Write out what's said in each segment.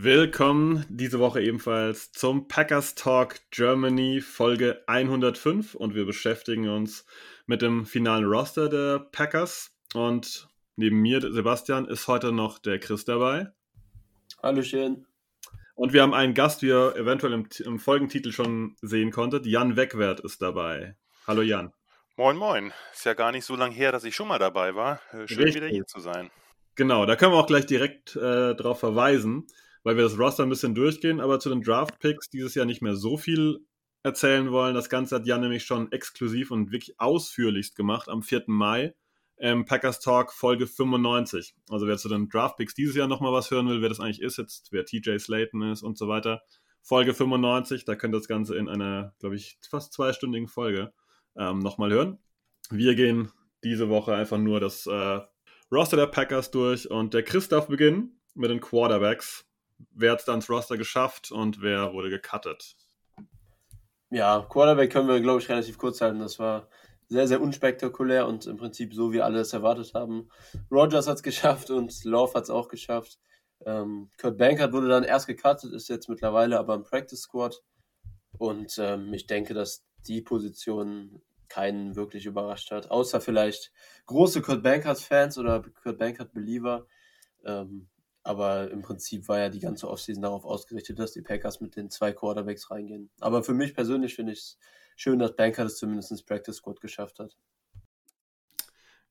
Willkommen diese Woche ebenfalls zum Packers Talk Germany Folge 105 und wir beschäftigen uns mit dem finalen Roster der Packers und neben mir, Sebastian, ist heute noch der Chris dabei. Hallo schön. Und wir haben einen Gast, wie ihr eventuell im, im Folgentitel schon sehen konntet. Jan Wegwert ist dabei. Hallo Jan. Moin, moin. Ist ja gar nicht so lange her, dass ich schon mal dabei war. Äh, schön Richtig. wieder hier zu sein. Genau, da können wir auch gleich direkt äh, darauf verweisen, weil wir das Roster ein bisschen durchgehen, aber zu den Draft-Picks dieses Jahr nicht mehr so viel erzählen wollen. Das Ganze hat Jan nämlich schon exklusiv und wirklich ausführlichst gemacht am 4. Mai. Ähm, Packers Talk Folge 95. Also wer zu den Draft-Picks dieses Jahr nochmal was hören will, wer das eigentlich ist jetzt, wer TJ Slayton ist und so weiter. Folge 95, da könnt ihr das Ganze in einer, glaube ich, fast zweistündigen Folge ähm, nochmal hören. Wir gehen diese Woche einfach nur das äh, Roster der Packers durch und der Chris darf beginnen mit den Quarterbacks. Wer hat es da ins Roster geschafft und wer wurde gecuttet? Ja, Quarterback können wir, glaube ich, relativ kurz halten. Das war sehr, sehr unspektakulär und im Prinzip so, wie alle es erwartet haben. Rogers hat es geschafft und Love hat es auch geschafft. Ähm, Kurt Bankert wurde dann erst gecuttet, ist jetzt mittlerweile aber im Practice Squad. Und ähm, ich denke, dass die Position keinen wirklich überrascht hat, außer vielleicht große Kurt Bankert-Fans oder Kurt Bankert-Believer. Ähm, aber im Prinzip war ja die ganze Offseason darauf ausgerichtet, dass die Packers mit den zwei Quarterbacks reingehen. Aber für mich persönlich finde ich es schön, dass Bankert es zumindest ins Practice Squad geschafft hat.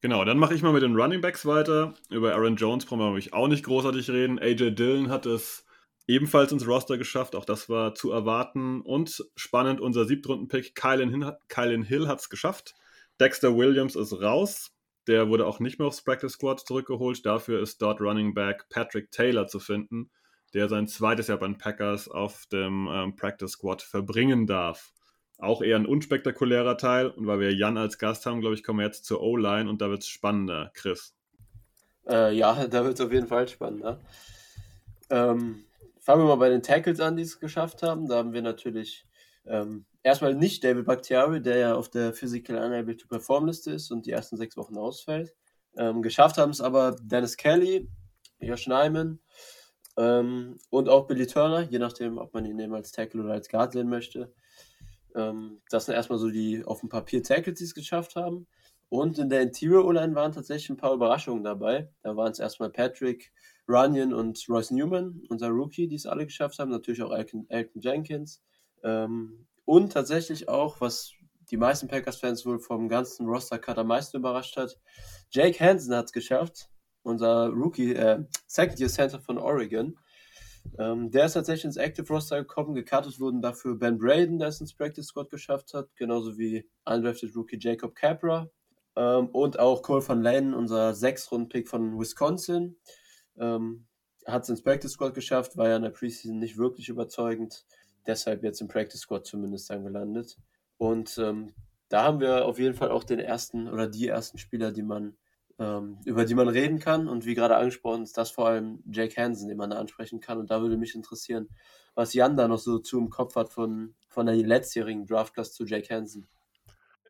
Genau, dann mache ich mal mit den Running Backs weiter. Über Aaron Jones brauchen wir nämlich auch nicht großartig reden. AJ Dillon hat es ebenfalls ins Roster geschafft, auch das war zu erwarten. Und spannend, unser Siebtrunden-Pick Kylan Hill hat es geschafft. Dexter Williams ist raus. Der wurde auch nicht mehr aufs Practice Squad zurückgeholt. Dafür ist dort Running Back Patrick Taylor zu finden, der sein zweites Jahr bei den Packers auf dem ähm, Practice Squad verbringen darf. Auch eher ein unspektakulärer Teil. Und weil wir Jan als Gast haben, glaube ich, kommen wir jetzt zur O-Line und da wird es spannender. Chris. Äh, ja, da wird es auf jeden Fall spannender. Ähm, fangen wir mal bei den Tackles an, die es geschafft haben. Da haben wir natürlich ähm, erstmal nicht David Bakhtiari, der ja auf der Physical Unable to Perform Liste ist und die ersten sechs Wochen ausfällt. Ähm, geschafft haben es aber Dennis Kelly, Josh Nyman ähm, und auch Billy Turner, je nachdem, ob man ihn eben als Tackle oder als Guard sehen möchte. Ähm, das sind erstmal so die auf dem Papier Tackles, die es geschafft haben. Und in der Interior O-Line waren tatsächlich ein paar Überraschungen dabei. Da waren es erstmal Patrick Runyon und Royce Newman, unser Rookie, die es alle geschafft haben. Natürlich auch Elton, Elton Jenkins. Ähm, und tatsächlich auch, was die meisten Packers-Fans wohl vom ganzen Roster-Cut am meisten überrascht hat, Jake Hansen hat es geschafft. Unser Rookie, äh, Second-Year-Center von Oregon. Ähm, der ist tatsächlich ins Active Roster gekommen. Gecuttet wurden dafür Ben Braden, der es ins Practice Squad geschafft hat, genauso wie undrafted Rookie Jacob Capra ähm, und auch Cole van Lane, unser Sechs-Runden-Pick von Wisconsin. Ähm, hat es ins Practice Squad geschafft, war ja in der Preseason nicht wirklich überzeugend. Deshalb jetzt im Practice Squad zumindest dann gelandet. Und ähm, da haben wir auf jeden Fall auch den ersten oder die ersten Spieler, die man ähm, über die man reden kann. Und wie gerade angesprochen, ist das vor allem Jake Hansen, den man da ansprechen kann. Und da würde mich interessieren, was Jan da noch so zu im Kopf hat von, von der letztjährigen Draftclass zu Jake Hansen.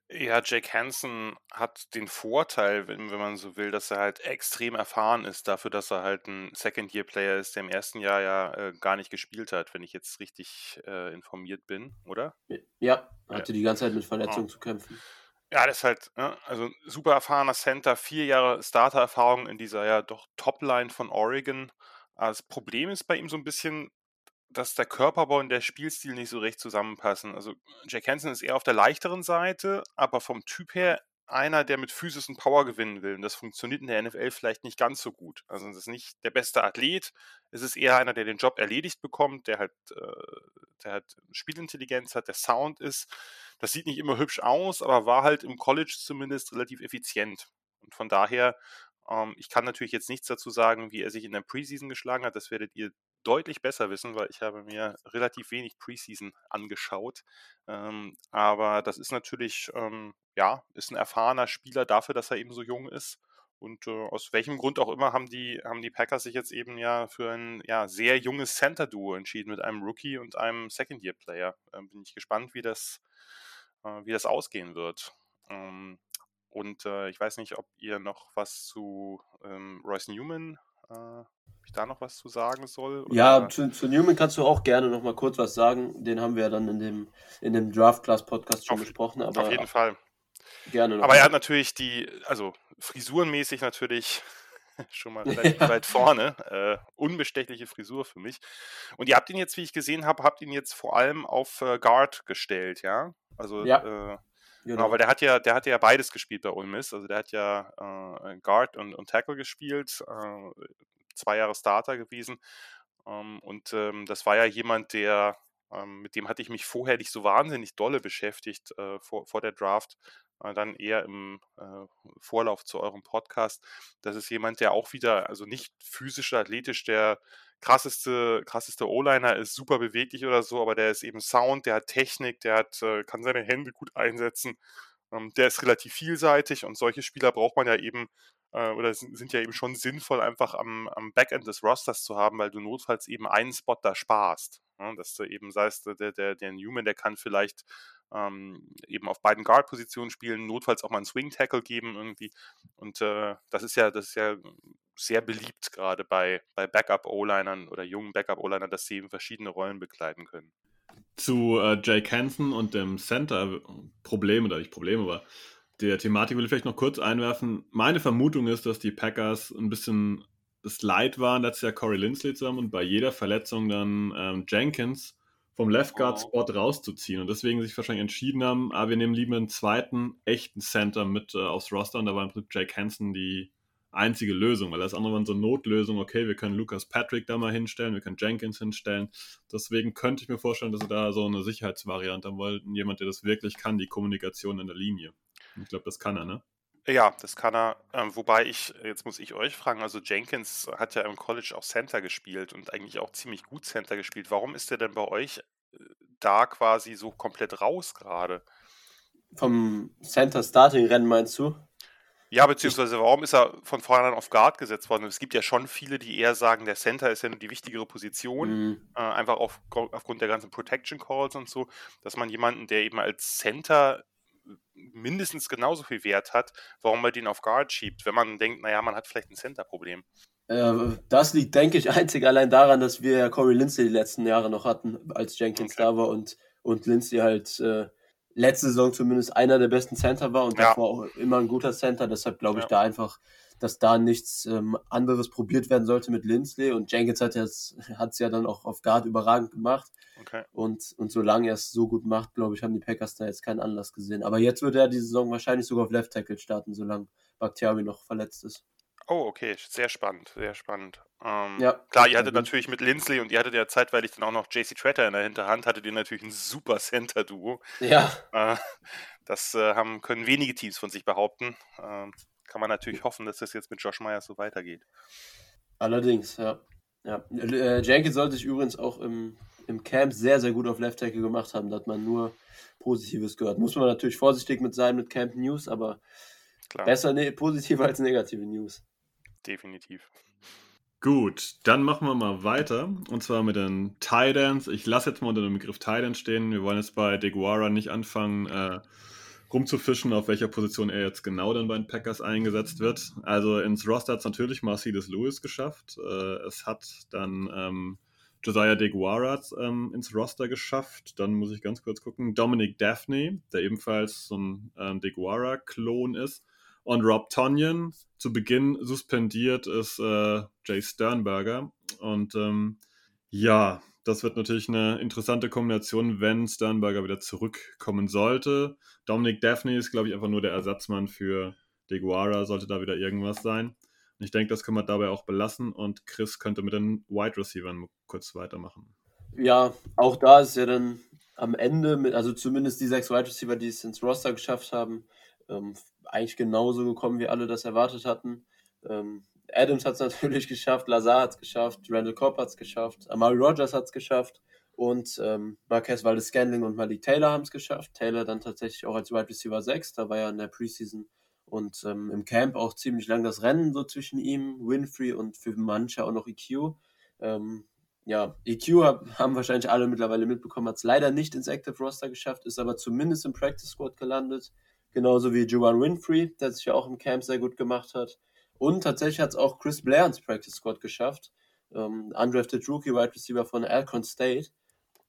Ja, Jake Hansen hat den Vorteil, wenn, wenn man so will, dass er halt extrem erfahren ist, dafür, dass er halt ein Second-Year-Player ist, der im ersten Jahr ja äh, gar nicht gespielt hat, wenn ich jetzt richtig äh, informiert bin, oder? Ja, hatte ja. die ganze Zeit mit Verletzungen Ja. zu kämpfen. Ja, das ist halt, ne, also super erfahrener Center, vier Jahre Starter-Erfahrung in dieser ja doch Topline von Oregon. Aber Das Problem ist bei ihm so ein bisschen, dass der Körperbau und der Spielstil nicht so recht zusammenpassen. Also Jack Hansen ist eher auf der leichteren Seite, aber vom Typ her einer, der mit Physis und Power gewinnen will. Und das funktioniert in der NFL vielleicht nicht ganz so gut. Also es ist nicht der beste Athlet, es ist eher einer, der den Job erledigt bekommt, der halt, äh, der halt Spielintelligenz hat, der Sound ist. Das sieht nicht immer hübsch aus, aber war halt im College zumindest relativ effizient. Und von daher, ähm, ich kann natürlich jetzt nichts dazu sagen, wie er sich in der Preseason geschlagen hat. Das werdet ihr deutlich besser wissen, weil ich habe mir relativ wenig Preseason angeschaut. Ähm, aber das ist natürlich, ähm, ja, ist ein erfahrener Spieler dafür, dass er eben so jung ist. Und äh, aus welchem Grund auch immer haben die, haben die Packers sich jetzt eben ja für ein ja, sehr junges Center-Duo entschieden mit einem Rookie und einem Second-Year-Player. Äh, bin ich gespannt, wie das, äh, wie das ausgehen wird. Ähm, und äh, ich weiß nicht, ob ihr noch was zu ähm, Royce Newman, äh, ob ich da noch was zu sagen soll. Oder? Ja, zu, zu, Newman kannst du auch gerne noch mal kurz was sagen. Den haben wir ja dann in dem, in dem Draft Class Podcast schon auf, besprochen. Aber auf jeden Fall. Gerne. Aber er hat natürlich die, also frisurenmäßig natürlich schon mal relativ weit vorne. Äh, unbestechliche Frisur für mich. Und ihr habt ihn jetzt, wie ich gesehen habe, habt ihn jetzt vor allem auf äh, Guard gestellt, ja? Also ja. Äh, genau. genau. weil der hat ja, der hat ja beides gespielt bei Ole Miss. Also der hat ja äh, Guard und, und Tackle gespielt, äh, zwei Jahre Starter gewesen. Ähm, und ähm, das war ja jemand, der ähm, mit dem hatte ich mich vorher nicht so wahnsinnig dolle beschäftigt äh, vor, vor der Draft, äh, dann eher im äh, Vorlauf zu eurem Podcast. Das ist jemand, der auch wieder, also nicht physisch, athletisch der krasseste, krasseste O-Liner ist, super beweglich oder so, aber der ist eben Sound, der hat Technik, der hat, äh, kann seine Hände gut einsetzen. Ähm, der ist relativ vielseitig und solche Spieler braucht man ja eben äh, oder sind, ja eben schon sinnvoll, einfach am, am, Backend des Rosters zu haben, weil du notfalls eben einen Spot da sparst. Ja, dass du eben sagst, der, der, der Newman, der kann vielleicht ähm, eben auf beiden Guard-Positionen spielen, notfalls auch mal einen Swing-Tackle geben irgendwie. Und äh, das ist ja, das ist ja sehr beliebt, gerade bei, bei Backup-O-Linern oder jungen Backup-O-Linern, dass sie eben verschiedene Rollen begleiten können. Zu äh, Jake Hansen und dem Center-Problem, oder nicht Problem, aber der Thematik will ich vielleicht noch kurz einwerfen. Meine Vermutung ist, dass die Packers ein bisschen das Leid waren, letztes Jahr Corey Lindsley zusammen und bei jeder Verletzung dann ähm, Jenkins vom Left Guard Spot rauszuziehen und deswegen sich wahrscheinlich entschieden haben, ah, wir nehmen lieber einen zweiten echten Center mit äh, aufs Roster und da war im Prinzip Jake Hansen die einzige Lösung, weil das andere waren so Notlösungen, okay, wir können Lucas Patrick da mal hinstellen, wir können Jenkins hinstellen. Deswegen könnte ich mir vorstellen, dass sie da so eine Sicherheitsvariante haben wollten, jemand, der das wirklich kann, die Kommunikation in der Linie. Ich glaube, das kann er, ne? Ja, das kann er. Ähm, wobei ich, jetzt muss ich euch fragen, also Jenkins hat ja im College auch Center gespielt und eigentlich auch ziemlich gut Center gespielt. Warum ist er denn bei euch äh, da quasi so komplett raus gerade? Vom Center-Starting-Rennen meinst du? Ja, beziehungsweise warum ist er von vornherein auf Guard gesetzt worden? Es gibt ja schon viele, die eher sagen, der Center ist ja die wichtigere Position, mhm. äh, einfach auf, aufgrund der ganzen Protection Calls und so, dass man jemanden, der eben als Center mindestens genauso viel Wert hat, warum man den auf Guard schiebt, wenn man denkt, naja, man hat vielleicht ein Center-Problem. Äh, das liegt, denke ich, einzig allein daran, dass wir Corey Lindsay die letzten Jahre noch hatten, als Jenkins okay. da war und, und Lindsay halt äh, letzte Saison zumindest einer der besten Center war und ja. davor auch immer ein guter Center. Deshalb glaube ich ja. da einfach, dass da nichts ähm, anderes probiert werden sollte mit Lindsley. Und Jenkins hat es ja dann auch auf Guard überragend gemacht. Okay. Und, und solange er es so gut macht, glaube ich, haben die Packers da jetzt keinen Anlass gesehen. Aber jetzt wird er die Saison wahrscheinlich sogar auf Left Tackle starten, solange Bakhtiari noch verletzt ist. Oh, okay, sehr spannend, sehr spannend. Ähm, ja, klar, ihr hattet natürlich mit Lindsley und ihr hattet ja zeitweilig dann auch noch JC Tretter in der Hinterhand, hattet ihr natürlich ein super Center-Duo. Ja. Äh, das äh, haben, können wenige Teams von sich behaupten. Äh, kann man natürlich hoffen, dass das jetzt mit Josh Myers so weitergeht. Allerdings, ja. ja. Äh, Jenkins sollte sich übrigens auch im, im Camp sehr, sehr gut auf Left Tackle gemacht haben. Da hat man nur Positives gehört. Muss man natürlich vorsichtig mit sein mit Camp News, aber Klar. besser ne positive als negative News definitiv. Gut, dann machen wir mal weiter. Und zwar mit den Tidans. Ich lasse jetzt mal unter dem Begriff Tidans stehen. Wir wollen jetzt bei Deguara nicht anfangen, äh, rumzufischen, auf welcher Position er jetzt genau dann bei den Packers eingesetzt wird. Also ins Roster hat es natürlich Mercedes Lewis geschafft. Äh, es hat dann ähm, Josiah Deguara ähm, ins Roster geschafft. Dann muss ich ganz kurz gucken. Dominic Daphne, der ebenfalls so ein ähm, Deguara-Klon ist. Und Rob Tonyan, zu Beginn suspendiert ist äh, Jay Sternberger. Und ähm, ja, das wird natürlich eine interessante Kombination, wenn Sternberger wieder zurückkommen sollte. Dominic Daphne ist, glaube ich, einfach nur der Ersatzmann für Deguara, sollte da wieder irgendwas sein. Und ich denke, das können wir dabei auch belassen und Chris könnte mit den Wide Receivers kurz weitermachen. Ja, auch da ist ja dann am Ende, mit, also zumindest die sechs Wide Receiver, die es ins Roster geschafft haben, ähm, eigentlich genauso gekommen, wie alle das erwartet hatten. Ähm, Adams hat es natürlich geschafft, Lazar hat es geschafft, Randall Cobb hat es geschafft, Amari Rogers hat es geschafft und ähm, Marquez Valdes Scandling und Malik Taylor haben es geschafft. Taylor dann tatsächlich auch als Wide Receiver 6, da war ja in der Preseason und ähm, im Camp auch ziemlich lang das Rennen so zwischen ihm, Winfrey und für manche auch noch EQ. Ähm, ja, EQ hab, haben wahrscheinlich alle mittlerweile mitbekommen, hat es leider nicht ins Active Roster geschafft, ist aber zumindest im Practice Squad gelandet. Genauso wie Juwan Winfrey, der sich ja auch im Camp sehr gut gemacht hat. Und tatsächlich hat es auch Chris Blair ins Practice Squad geschafft. Ähm, undrafted Rookie Wide Receiver von Alcon State,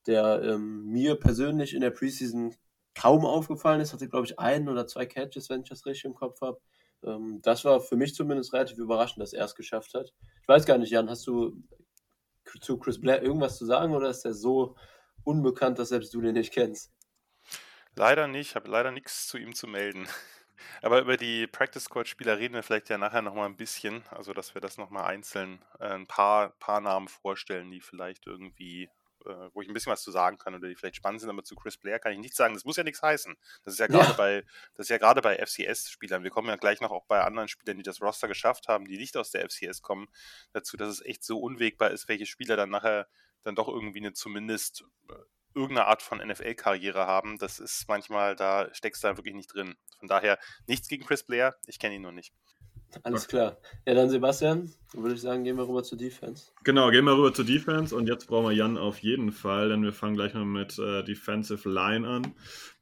der ähm, mir persönlich in der Preseason kaum aufgefallen ist. Hatte, glaube ich, ein oder zwei Catches, wenn ich das richtig im Kopf habe. Ähm, das war für mich zumindest relativ überraschend, dass er es geschafft hat. Ich weiß gar nicht, Jan, hast du zu Chris Blair irgendwas zu sagen oder ist er so unbekannt, dass selbst du den nicht kennst? Leider nicht, habe leider nichts zu ihm zu melden. Aber über die Practice Squad Spieler reden wir vielleicht ja nachher nochmal ein bisschen, also dass wir das nochmal einzeln äh, ein paar, paar Namen vorstellen, die vielleicht irgendwie äh, wo ich ein bisschen was zu sagen kann oder die vielleicht spannend sind, aber zu Chris Blair kann ich nichts sagen. Das muss ja nichts heißen. Das ist ja gerade ja. bei, das ist ja gerade bei FCS-Spielern. Wir kommen ja gleich noch auch bei anderen Spielern, die das Roster geschafft haben, die nicht aus der FCS kommen, dazu, dass es echt so unwegbar ist, welche Spieler dann nachher dann doch irgendwie eine zumindest äh, irgendeine Art von NFL-Karriere haben. Das ist manchmal, da steckst du da wirklich nicht drin. Von daher nichts gegen Chris Blair, ich kenne ihn nur nicht. Alles klar. Ja, dann Sebastian, würde ich sagen, gehen wir rüber zur Defense. Genau, gehen wir rüber zur Defense und jetzt brauchen wir Jan auf jeden Fall, denn wir fangen gleich mal mit äh, Defensive Line an.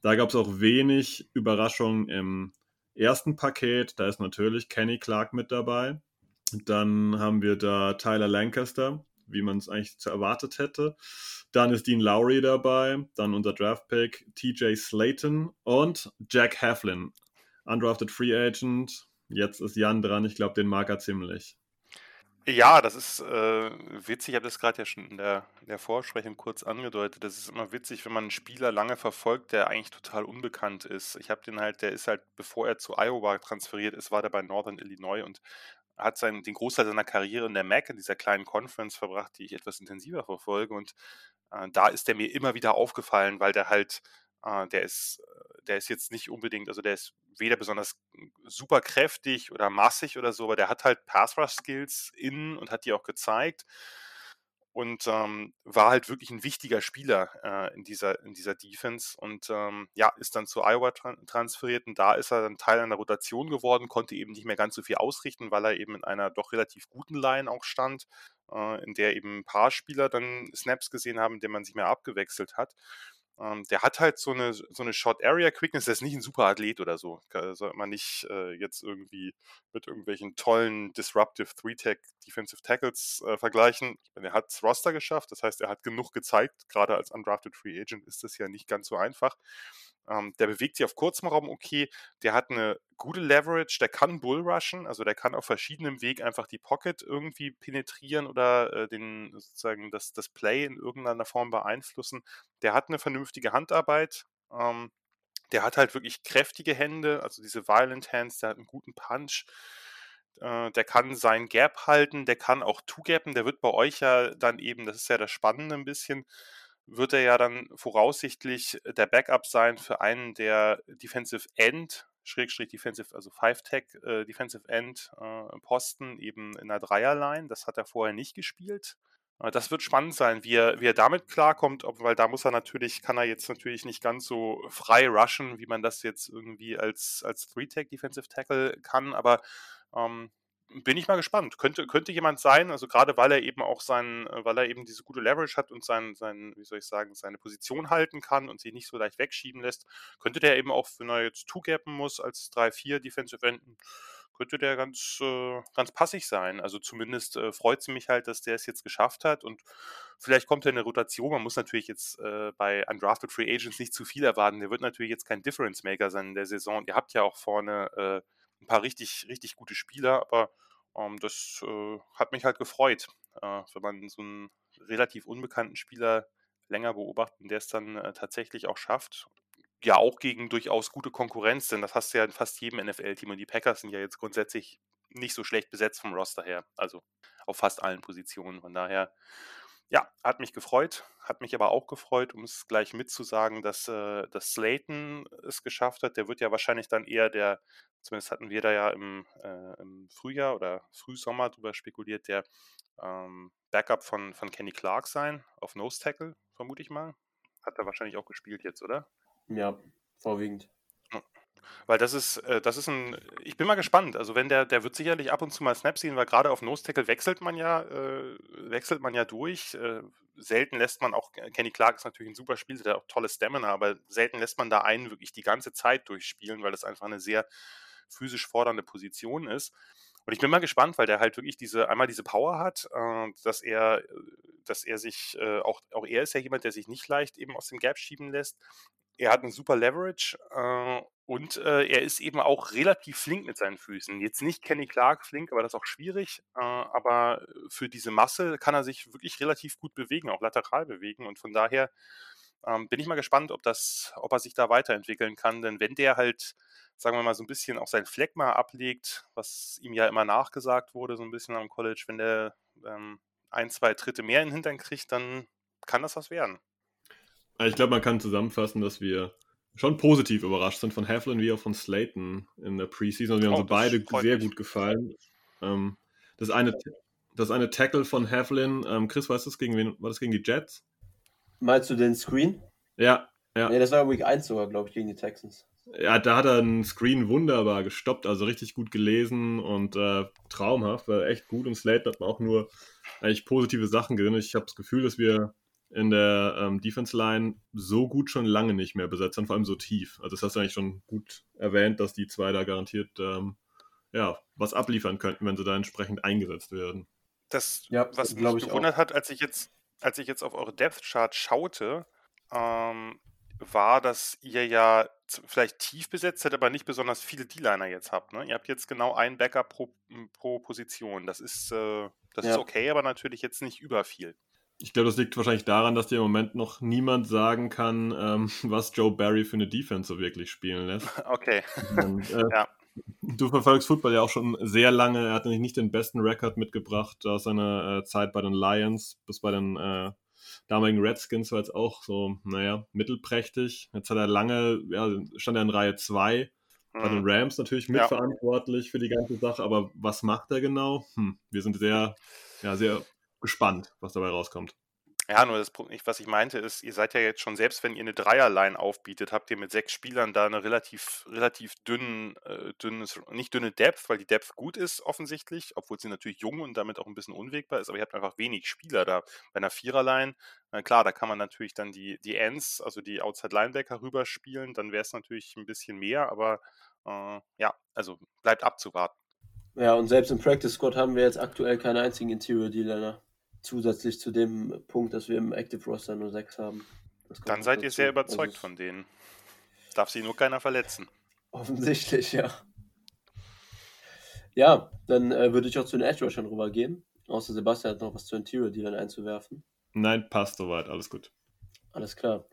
Da gab es auch wenig Überraschungen im ersten Paket. Da ist natürlich Kenny Clark mit dabei. Dann haben wir da Tyler Lancaster, wie man es eigentlich zu erwartet hätte. Dann ist Dean Lowry dabei, dann unser Draftpick TJ Slayton und Jack Heflin, undrafted Free Agent, Jetzt ist Jan dran, ich glaube, den mag er ziemlich. Ja, das ist äh, witzig. Ich habe das gerade ja schon in der, in der Vorsprechung kurz angedeutet. Das ist immer witzig, wenn man einen Spieler lange verfolgt, der eigentlich total unbekannt ist. Ich habe den halt, der ist halt, bevor er zu Iowa transferiert ist, war der bei Northern Illinois und hat seinen, den Großteil seiner Karriere in der MAC, in dieser kleinen Conference verbracht, die ich etwas intensiver verfolge. Und äh, da ist der mir immer wieder aufgefallen, weil der halt, äh, der ist, der ist jetzt nicht unbedingt, also der ist weder besonders super kräftig oder massig oder so, aber der hat halt Pass-Rush-Skills innen und hat die auch gezeigt und ähm, war halt wirklich ein wichtiger Spieler äh, in, dieser, in dieser Defense und ähm, ja, ist dann zu Iowa tra transferiert und da ist er dann Teil einer Rotation geworden, konnte eben nicht mehr ganz so viel ausrichten, weil er eben in einer doch relativ guten Line auch stand, äh, in der eben ein paar Spieler dann Snaps gesehen haben, in denen man sich mehr abgewechselt hat. Ähm, der hat halt so eine, so eine Short-Area-Quickness, der ist nicht ein super Athlet oder so. Sollte man nicht äh, jetzt irgendwie mit irgendwelchen tollen Disruptive Three-Tech Defensive Tackles äh, vergleichen. Er hat das Roster geschafft, das heißt, er hat genug gezeigt. Gerade als Undrafted Free Agent ist das ja nicht ganz so einfach. Ähm, der bewegt sich auf kurzem Raum okay. Der hat eine gute Leverage, der kann Bullrushen, also der kann auf verschiedenem Weg einfach die Pocket irgendwie penetrieren oder äh, den sozusagen das, das Play in irgendeiner Form beeinflussen. Der hat eine vernünftige Handarbeit. Ähm, der hat halt wirklich kräftige Hände, also diese Violent Hands, der hat einen guten Punch. Äh, der kann sein Gap halten, der kann auch two-gappen, der wird bei euch ja dann eben, das ist ja das Spannende ein bisschen, wird er ja dann voraussichtlich der Backup sein für einen der Defensive End, Schrägstrich Defensive, also Five-Tech äh, Defensive End äh, Posten eben in der Dreierline. Das hat er vorher nicht gespielt. Äh, das wird spannend sein, wie er, wie er damit klarkommt, ob, weil da muss er natürlich, kann er jetzt natürlich nicht ganz so frei rushen, wie man das jetzt irgendwie als, als Three-Tech Defensive Tackle kann, aber ähm, bin ich mal gespannt. Könnte, könnte jemand sein, also gerade weil er eben auch sein, äh, weil er eben diese gute Leverage hat und sein, sein, wie soll ich sagen, seine Position halten kann und sich nicht so leicht wegschieben lässt, könnte der eben auch, wenn er jetzt two-gappen muss als 3-4 Defensive Enden, könnte der ganz, äh, ganz passig sein. Also zumindest äh, freut es mich halt, dass der es jetzt geschafft hat und vielleicht kommt er in eine Rotation. Man muss natürlich jetzt äh, bei Undrafted Free Agents nicht zu viel erwarten. Der wird natürlich jetzt kein Difference Maker sein in der Saison. Ihr habt ja auch vorne äh, ein paar richtig, richtig gute Spieler, aber ähm, das äh, hat mich halt gefreut, äh, wenn man so einen relativ unbekannten Spieler länger beobachtet der es dann äh, tatsächlich auch schafft. Ja, auch gegen durchaus gute Konkurrenz, denn das hast du ja in fast jedem NFL-Team und die Packers sind ja jetzt grundsätzlich nicht so schlecht besetzt vom Roster her, also auf fast allen Positionen. Von daher ja, hat mich gefreut, hat mich aber auch gefreut, um es gleich mitzusagen, dass, äh, dass Slayton es geschafft hat. Der wird ja wahrscheinlich dann eher der, zumindest hatten wir da ja im, äh, im Frühjahr oder Frühsommer drüber spekuliert, der ähm, Backup von, von Kenny Clark sein, auf Nose Tackle, vermute ich mal. Hat er wahrscheinlich auch gespielt jetzt, oder? Ja, vorwiegend. Weil das ist, äh, das ist ein, ich bin mal gespannt. Also wenn der, der wird sicherlich ab und zu mal Snaps sehen, weil gerade auf Nose Tackle wechselt man ja, äh, wechselt man ja durch. Äh, selten lässt man auch, Kenny Clark ist natürlich ein super Spieler, der auch tolle Stamina, aber selten lässt man da einen wirklich die ganze Zeit durchspielen, weil das einfach eine sehr physisch fordernde Position ist. Und ich bin mal gespannt, weil der halt wirklich diese, einmal diese Power hat, äh, dass er, dass er sich, äh, auch, auch er ist ja jemand, der sich nicht leicht eben aus dem Gap schieben lässt. Er hat einen super Leverage äh, und äh, er ist eben auch relativ flink mit seinen Füßen. Jetzt nicht Kenny Clark flink, aber das ist auch schwierig. Äh, aber für diese Masse kann er sich wirklich relativ gut bewegen, auch lateral bewegen. Und von daher ähm, bin ich mal gespannt, ob, das, ob er sich da weiterentwickeln kann. Denn wenn der halt, sagen wir mal, so ein bisschen auch sein Fleck mal ablegt, was ihm ja immer nachgesagt wurde, so ein bisschen am College, wenn der ähm, ein, zwei Tritte mehr in den Hintern kriegt, dann kann das was werden. Ich glaube, man kann zusammenfassen, dass wir schon positiv überrascht sind von Heflin wie auch von Slayton in der Preseason. Wir haben oh, so beide sehr mich. gut gefallen. Ähm, das, eine, das eine Tackle von Heflin, ähm, Chris, weißt du, gegen wen war das gegen die Jets? Meinst du den Screen? Ja, ja. Nee, das war Week 1 sogar, glaube ich, gegen die Texans. Ja, da hat er einen Screen wunderbar gestoppt, also richtig gut gelesen und äh, traumhaft, war echt gut. Und Slayton hat man auch nur eigentlich positive Sachen drin. Ich habe das Gefühl, dass wir in der ähm, Defense Line so gut schon lange nicht mehr besetzt und vor allem so tief. Also das hast du eigentlich schon gut erwähnt, dass die zwei da garantiert ähm, ja, was abliefern könnten, wenn sie da entsprechend eingesetzt werden. Das, ja, was mich gewundert auch. hat, als ich jetzt, als ich jetzt auf eure Depth Chart schaute, ähm, war, dass ihr ja vielleicht tief besetzt seid, aber nicht besonders viele D-Liner jetzt habt. Ne? Ihr habt jetzt genau einen Backup pro, pro Position. Das ist, äh, das ja. ist okay, aber natürlich jetzt nicht über viel. Ich glaube, das liegt wahrscheinlich daran, dass dir im Moment noch niemand sagen kann, ähm, was Joe Barry für eine Defense so wirklich spielen lässt. Okay. Und, äh, ja. Du verfolgst Football ja auch schon sehr lange. Er hat nämlich nicht den besten Rekord mitgebracht aus seiner äh, Zeit bei den Lions bis bei den äh, damaligen Redskins war jetzt auch so, naja, mittelprächtig. Jetzt hat er lange, ja, stand er in Reihe 2 bei den mhm. Rams natürlich mitverantwortlich ja. für die ganze Sache, aber was macht er genau? Hm, wir sind sehr, ja, sehr gespannt, was dabei rauskommt. Ja, nur das, was ich meinte, ist, ihr seid ja jetzt schon, selbst wenn ihr eine Dreierline aufbietet, habt ihr mit sechs Spielern da eine relativ, relativ dünnen, äh, dünnes, nicht dünne Depth, weil die Depth gut ist, offensichtlich, obwohl sie natürlich jung und damit auch ein bisschen unwegbar ist, aber ihr habt einfach wenig Spieler da. Bei einer Viererline, na klar, da kann man natürlich dann die, die Ends, also die Outside Linebacker rüberspielen, dann wäre es natürlich ein bisschen mehr, aber äh, ja, also bleibt abzuwarten. Ja, und selbst im Practice Squad haben wir jetzt aktuell keinen einzigen Interior Dealer zusätzlich zu dem Punkt, dass wir im Active Roster nur sechs haben. Dann seid ihr sehr überzeugt also, von denen. Darf sie nur keiner verletzen. Offensichtlich, ja. Ja, dann äh, würde ich auch zu den Edge Rushern rübergehen. Außer Sebastian hat noch was zu Interior Dealern einzuwerfen. Nein, passt soweit, alles gut. Alles klar.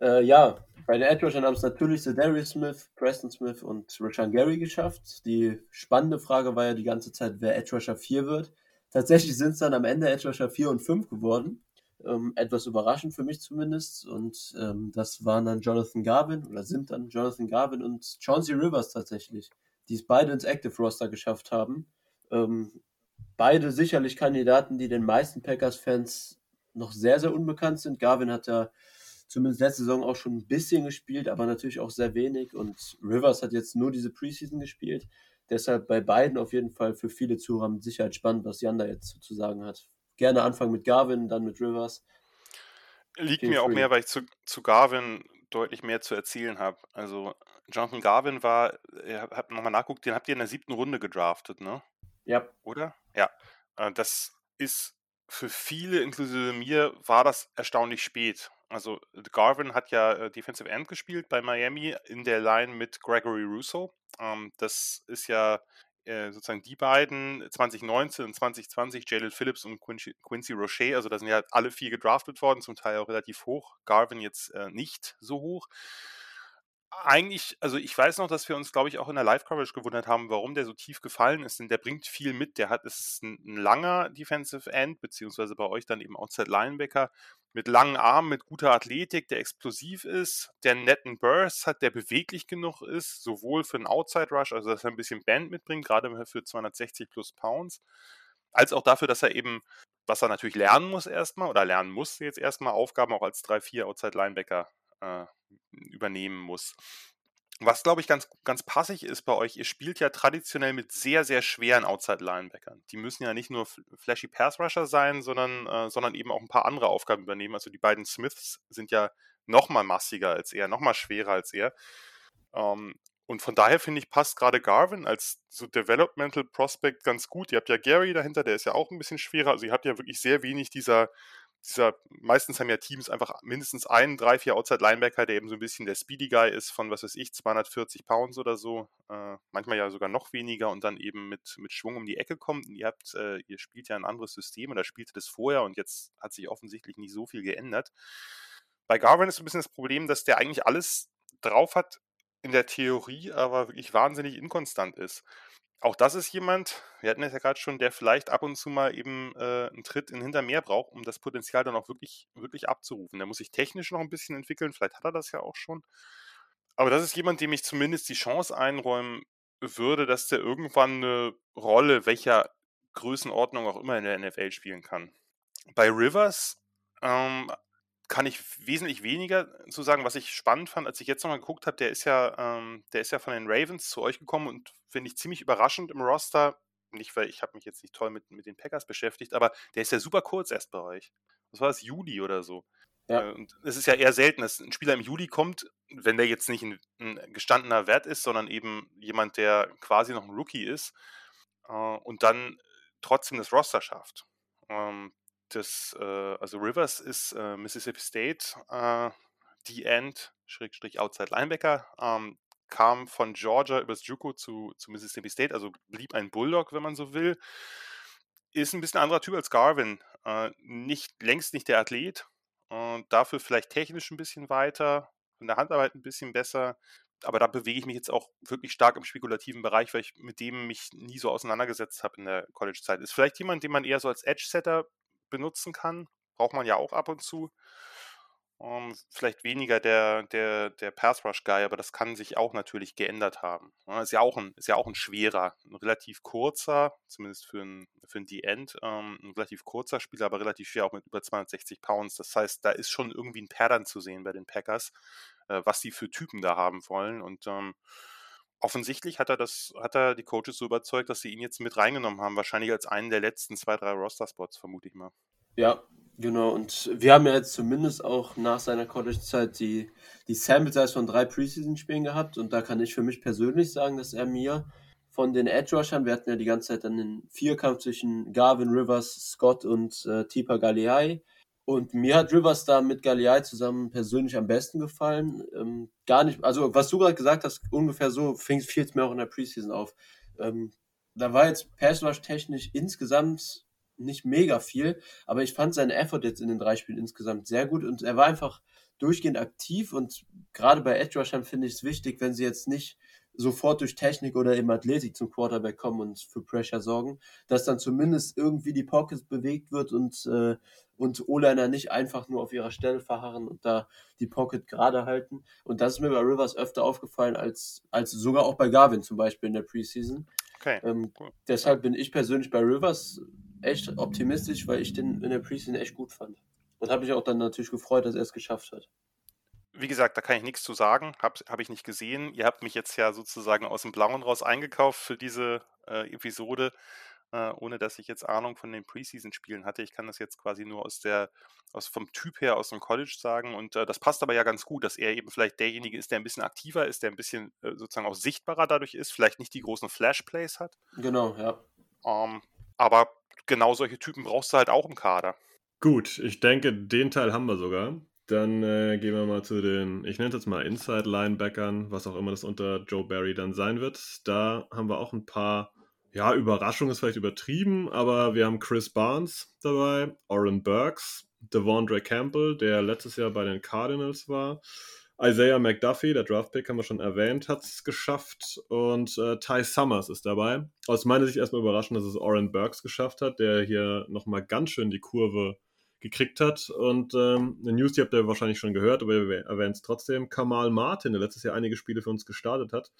Äh, ja, bei den Edge Rushern haben es natürlich Darius Smith, Preston Smith und Rashan Gary geschafft. Die spannende Frage war ja die ganze Zeit, wer Edge Rusher 4 wird. Tatsächlich sind es dann am Ende Edge Rusher 4 und 5 geworden. Ähm, etwas überraschend für mich zumindest. Und ähm, das waren dann Jonathan Garvin oder sind dann Jonathan Garvin und Chauncey Rivers tatsächlich, die es beide ins Active Roster geschafft haben. Ähm, beide sicherlich Kandidaten, die den meisten Packers-Fans noch sehr, sehr unbekannt sind. Garvin hat ja zumindest letzte Saison auch schon ein bisschen gespielt, aber natürlich auch sehr wenig. Und Rivers hat jetzt nur diese Preseason gespielt. Deshalb bei beiden auf jeden Fall für viele Zuhörer mit Sicherheit spannend, was Jan da jetzt zu sagen hat. Gerne anfangen mit Garvin, dann mit Rivers. Liegt Feel mir free. auch mehr, weil ich zu, zu Garvin deutlich mehr zu erzählen habe. Also Jonathan Garvin war, ihr habt nochmal nachguckt, den habt ihr in der siebten Runde gedraftet, ne? Ja. Oder? Ja. Äh, das ist für viele, inklusive mir, war das erstaunlich spät. Also Garvin hat ja äh, Defensive End gespielt bei Miami in der Line mit Gregory Russo. Ähm, das ist ja äh, sozusagen die beiden, 2019 und 2020, Jalen Phillips und Quincy, Quincy Rocher, also da sind ja alle vier gedraftet worden, zum Teil auch relativ hoch. Garvin jetzt äh, nicht so hoch. Eigentlich, also ich weiß noch, dass wir uns, glaube ich, auch in der Live-Coverage gewundert haben, warum der so tief gefallen ist, denn der bringt viel mit. Der hat, ist ein, ein langer Defensive End, beziehungsweise bei euch dann eben Outside Linebacker mit langen Armen, mit guter Athletik, der explosiv ist, der einen netten Burst hat, der beweglich genug ist, sowohl für einen Outside Rush, also dass er ein bisschen Band mitbringt, gerade für 260 plus Pounds, als auch dafür, dass er eben, was er natürlich lernen muss erstmal oder lernen muss jetzt erstmal, Aufgaben auch als 3-4 Outside Linebacker äh, übernehmen muss. Was, glaube ich, ganz, ganz passig ist bei euch, ihr spielt ja traditionell mit sehr, sehr schweren Outside-Linebackern. Die müssen ja nicht nur flashy Pass-Rusher sein, sondern, äh, sondern eben auch ein paar andere Aufgaben übernehmen. Also die beiden Smiths sind ja noch mal massiger als er, noch mal schwerer als er. Ähm, und von daher finde ich, passt gerade Garvin als so Developmental Prospect ganz gut. Ihr habt ja Gary dahinter, der ist ja auch ein bisschen schwerer. Also ihr habt ja wirklich sehr wenig dieser dieser, meistens haben ja Teams einfach mindestens einen, drei, vier Outside-Linebacker, der eben so ein bisschen der Speedy Guy ist von, was weiß ich, 240 Pounds oder so, äh, manchmal ja sogar noch weniger und dann eben mit, mit Schwung um die Ecke kommt. Und ihr habt, äh, ihr spielt ja ein anderes System oder spielte das vorher und jetzt hat sich offensichtlich nicht so viel geändert. Bei Garvin ist ein bisschen das Problem, dass der eigentlich alles drauf hat in der Theorie, aber wirklich wahnsinnig inkonstant ist auch das ist jemand, wir hatten es ja gerade schon, der vielleicht ab und zu mal eben äh, einen Tritt in Hintermeer braucht, um das Potenzial dann auch wirklich, wirklich abzurufen. Der muss sich technisch noch ein bisschen entwickeln, vielleicht hat er das ja auch schon. Aber das ist jemand, dem ich zumindest die Chance einräumen würde, dass der irgendwann eine Rolle, welcher Größenordnung auch immer in der NFL spielen kann. Bei Rivers ähm, kann ich wesentlich weniger zu sagen, was ich spannend fand, als ich jetzt nochmal geguckt habe, der ist ja, ähm, der ist ja von den Ravens zu euch gekommen und finde ich ziemlich überraschend im Roster. Nicht, weil ich habe mich jetzt nicht toll mit, mit den Packers beschäftigt, aber der ist ja super kurz erst bei euch. Was war das? Juli oder so. Ja. Äh, und es ist ja eher selten, dass ein Spieler im Juli kommt, wenn der jetzt nicht ein, ein gestandener Wert ist, sondern eben jemand, der quasi noch ein Rookie ist äh, und dann trotzdem das Roster schafft. Ähm, das, äh, also Rivers ist äh, Mississippi State, äh, die End, Schrägstrich Outside Linebacker, ähm, kam von Georgia übers JUCO zu, zu Mississippi State, also blieb ein Bulldog, wenn man so will. Ist ein bisschen anderer Typ als Garvin. Äh, nicht, längst nicht der Athlet, dafür vielleicht technisch ein bisschen weiter, von der Handarbeit ein bisschen besser. Aber da bewege ich mich jetzt auch wirklich stark im spekulativen Bereich, weil ich mit dem mich nie so auseinandergesetzt habe in der College-Zeit. Ist vielleicht jemand, den man eher so als Edge-Setter benutzen kann. Braucht man ja auch ab und zu. Um, ähm, vielleicht weniger der, der, der Pass Rush Guy, aber das kann sich auch natürlich geändert haben. Ja, ist, ja auch ein, ist ja auch ein schwerer, ein relativ kurzer, zumindest für ein, für ein D-End, ähm, ein relativ kurzer Spieler, aber relativ schwer, auch mit über 260 Pounds. Das heißt, da ist schon irgendwie ein Pattern zu sehen bei den Packers, äh, was die für Typen da haben wollen. Und ähm, offensichtlich hat er das, hat er die Coaches so überzeugt, dass sie ihn jetzt mit reingenommen haben. Wahrscheinlich als einen der letzten zwei, drei Roster-Spots, vermute ich mal. Ja, genau. Und wir haben ja jetzt zumindest auch nach seiner College-Zeit die, die Sample-Size von drei Preseason-Spielen gehabt. Und da kann ich für mich persönlich sagen, dass er mir von den Edge-Rushern, wir hatten ja die ganze Zeit dann den Vierkampf zwischen Garvin Rivers, Scott und äh, Tipa Galeai, und mir hat Rivers da mit Galeai zusammen persönlich am besten gefallen. Ähm, gar nicht, also was du gerade gesagt hast, ungefähr so fiel es mir auch in der Preseason auf. Ähm, da war jetzt Pass technisch insgesamt nicht mega viel, aber ich fand seinen Effort jetzt in den drei Spielen insgesamt sehr gut und er war einfach durchgehend aktiv und gerade bei Edge Rushern finde ich es wichtig, wenn sie jetzt nicht sofort durch Technik oder eben Athletik zum Quarterback kommen und für Pressure sorgen, dass dann zumindest irgendwie die Pocket bewegt wird und, äh, und O-Liner nicht einfach nur auf ihrer Stelle verharren und da die Pocket gerade halten. Und das ist mir bei Rivers öfter aufgefallen als, als sogar auch bei Garvin zum Beispiel in der Preseason. Okay. Ähm, cool. Deshalb bin ich persönlich bei Rivers echt optimistisch, weil ich den in der Preseason echt gut fand. Und habe mich auch dann natürlich gefreut, dass er es geschafft hat wie gesagt, da kann ich nichts zu sagen, habe hab ich nicht gesehen. Ihr habt mich jetzt ja sozusagen aus dem Blauen raus eingekauft für diese äh, Episode, äh, ohne dass ich jetzt Ahnung von den Preseason-Spielen hatte. Ich kann das jetzt quasi nur aus der, aus vom Typ her aus dem College sagen und äh, das passt aber ja ganz gut, dass er eben vielleicht derjenige ist, der ein bisschen aktiver ist, der ein bisschen äh, sozusagen auch sichtbarer dadurch ist, vielleicht nicht die großen Flash-Plays hat. Genau, ja. Ähm, aber genau solche Typen brauchst du halt auch im Kader. Gut, ich denke, den Teil haben wir sogar. Dann äh, gehen wir mal zu den, ich nenne es jetzt mal Inside-Linebackern, was auch immer das unter Joe Barry dann sein wird. Da haben wir auch ein paar, ja, Überraschungen ist vielleicht übertrieben, aber wir haben Chris Barnes dabei, Oren Burks, Devondre Campbell, der letztes Jahr bei den Cardinals war, Isaiah McDuffie, der Draftpick, haben wir schon erwähnt, hat es geschafft. Und äh, Ty Summers ist dabei. Aus meiner Sicht erstmal überraschend, dass es Oren Burks geschafft hat, der hier nochmal ganz schön die Kurve gekriegt hat. Und ähm, eine News, die habt ihr wahrscheinlich schon gehört, aber wir erwähnen es trotzdem. Kamal Martin, der letztes Jahr einige Spiele für uns gestartet hat,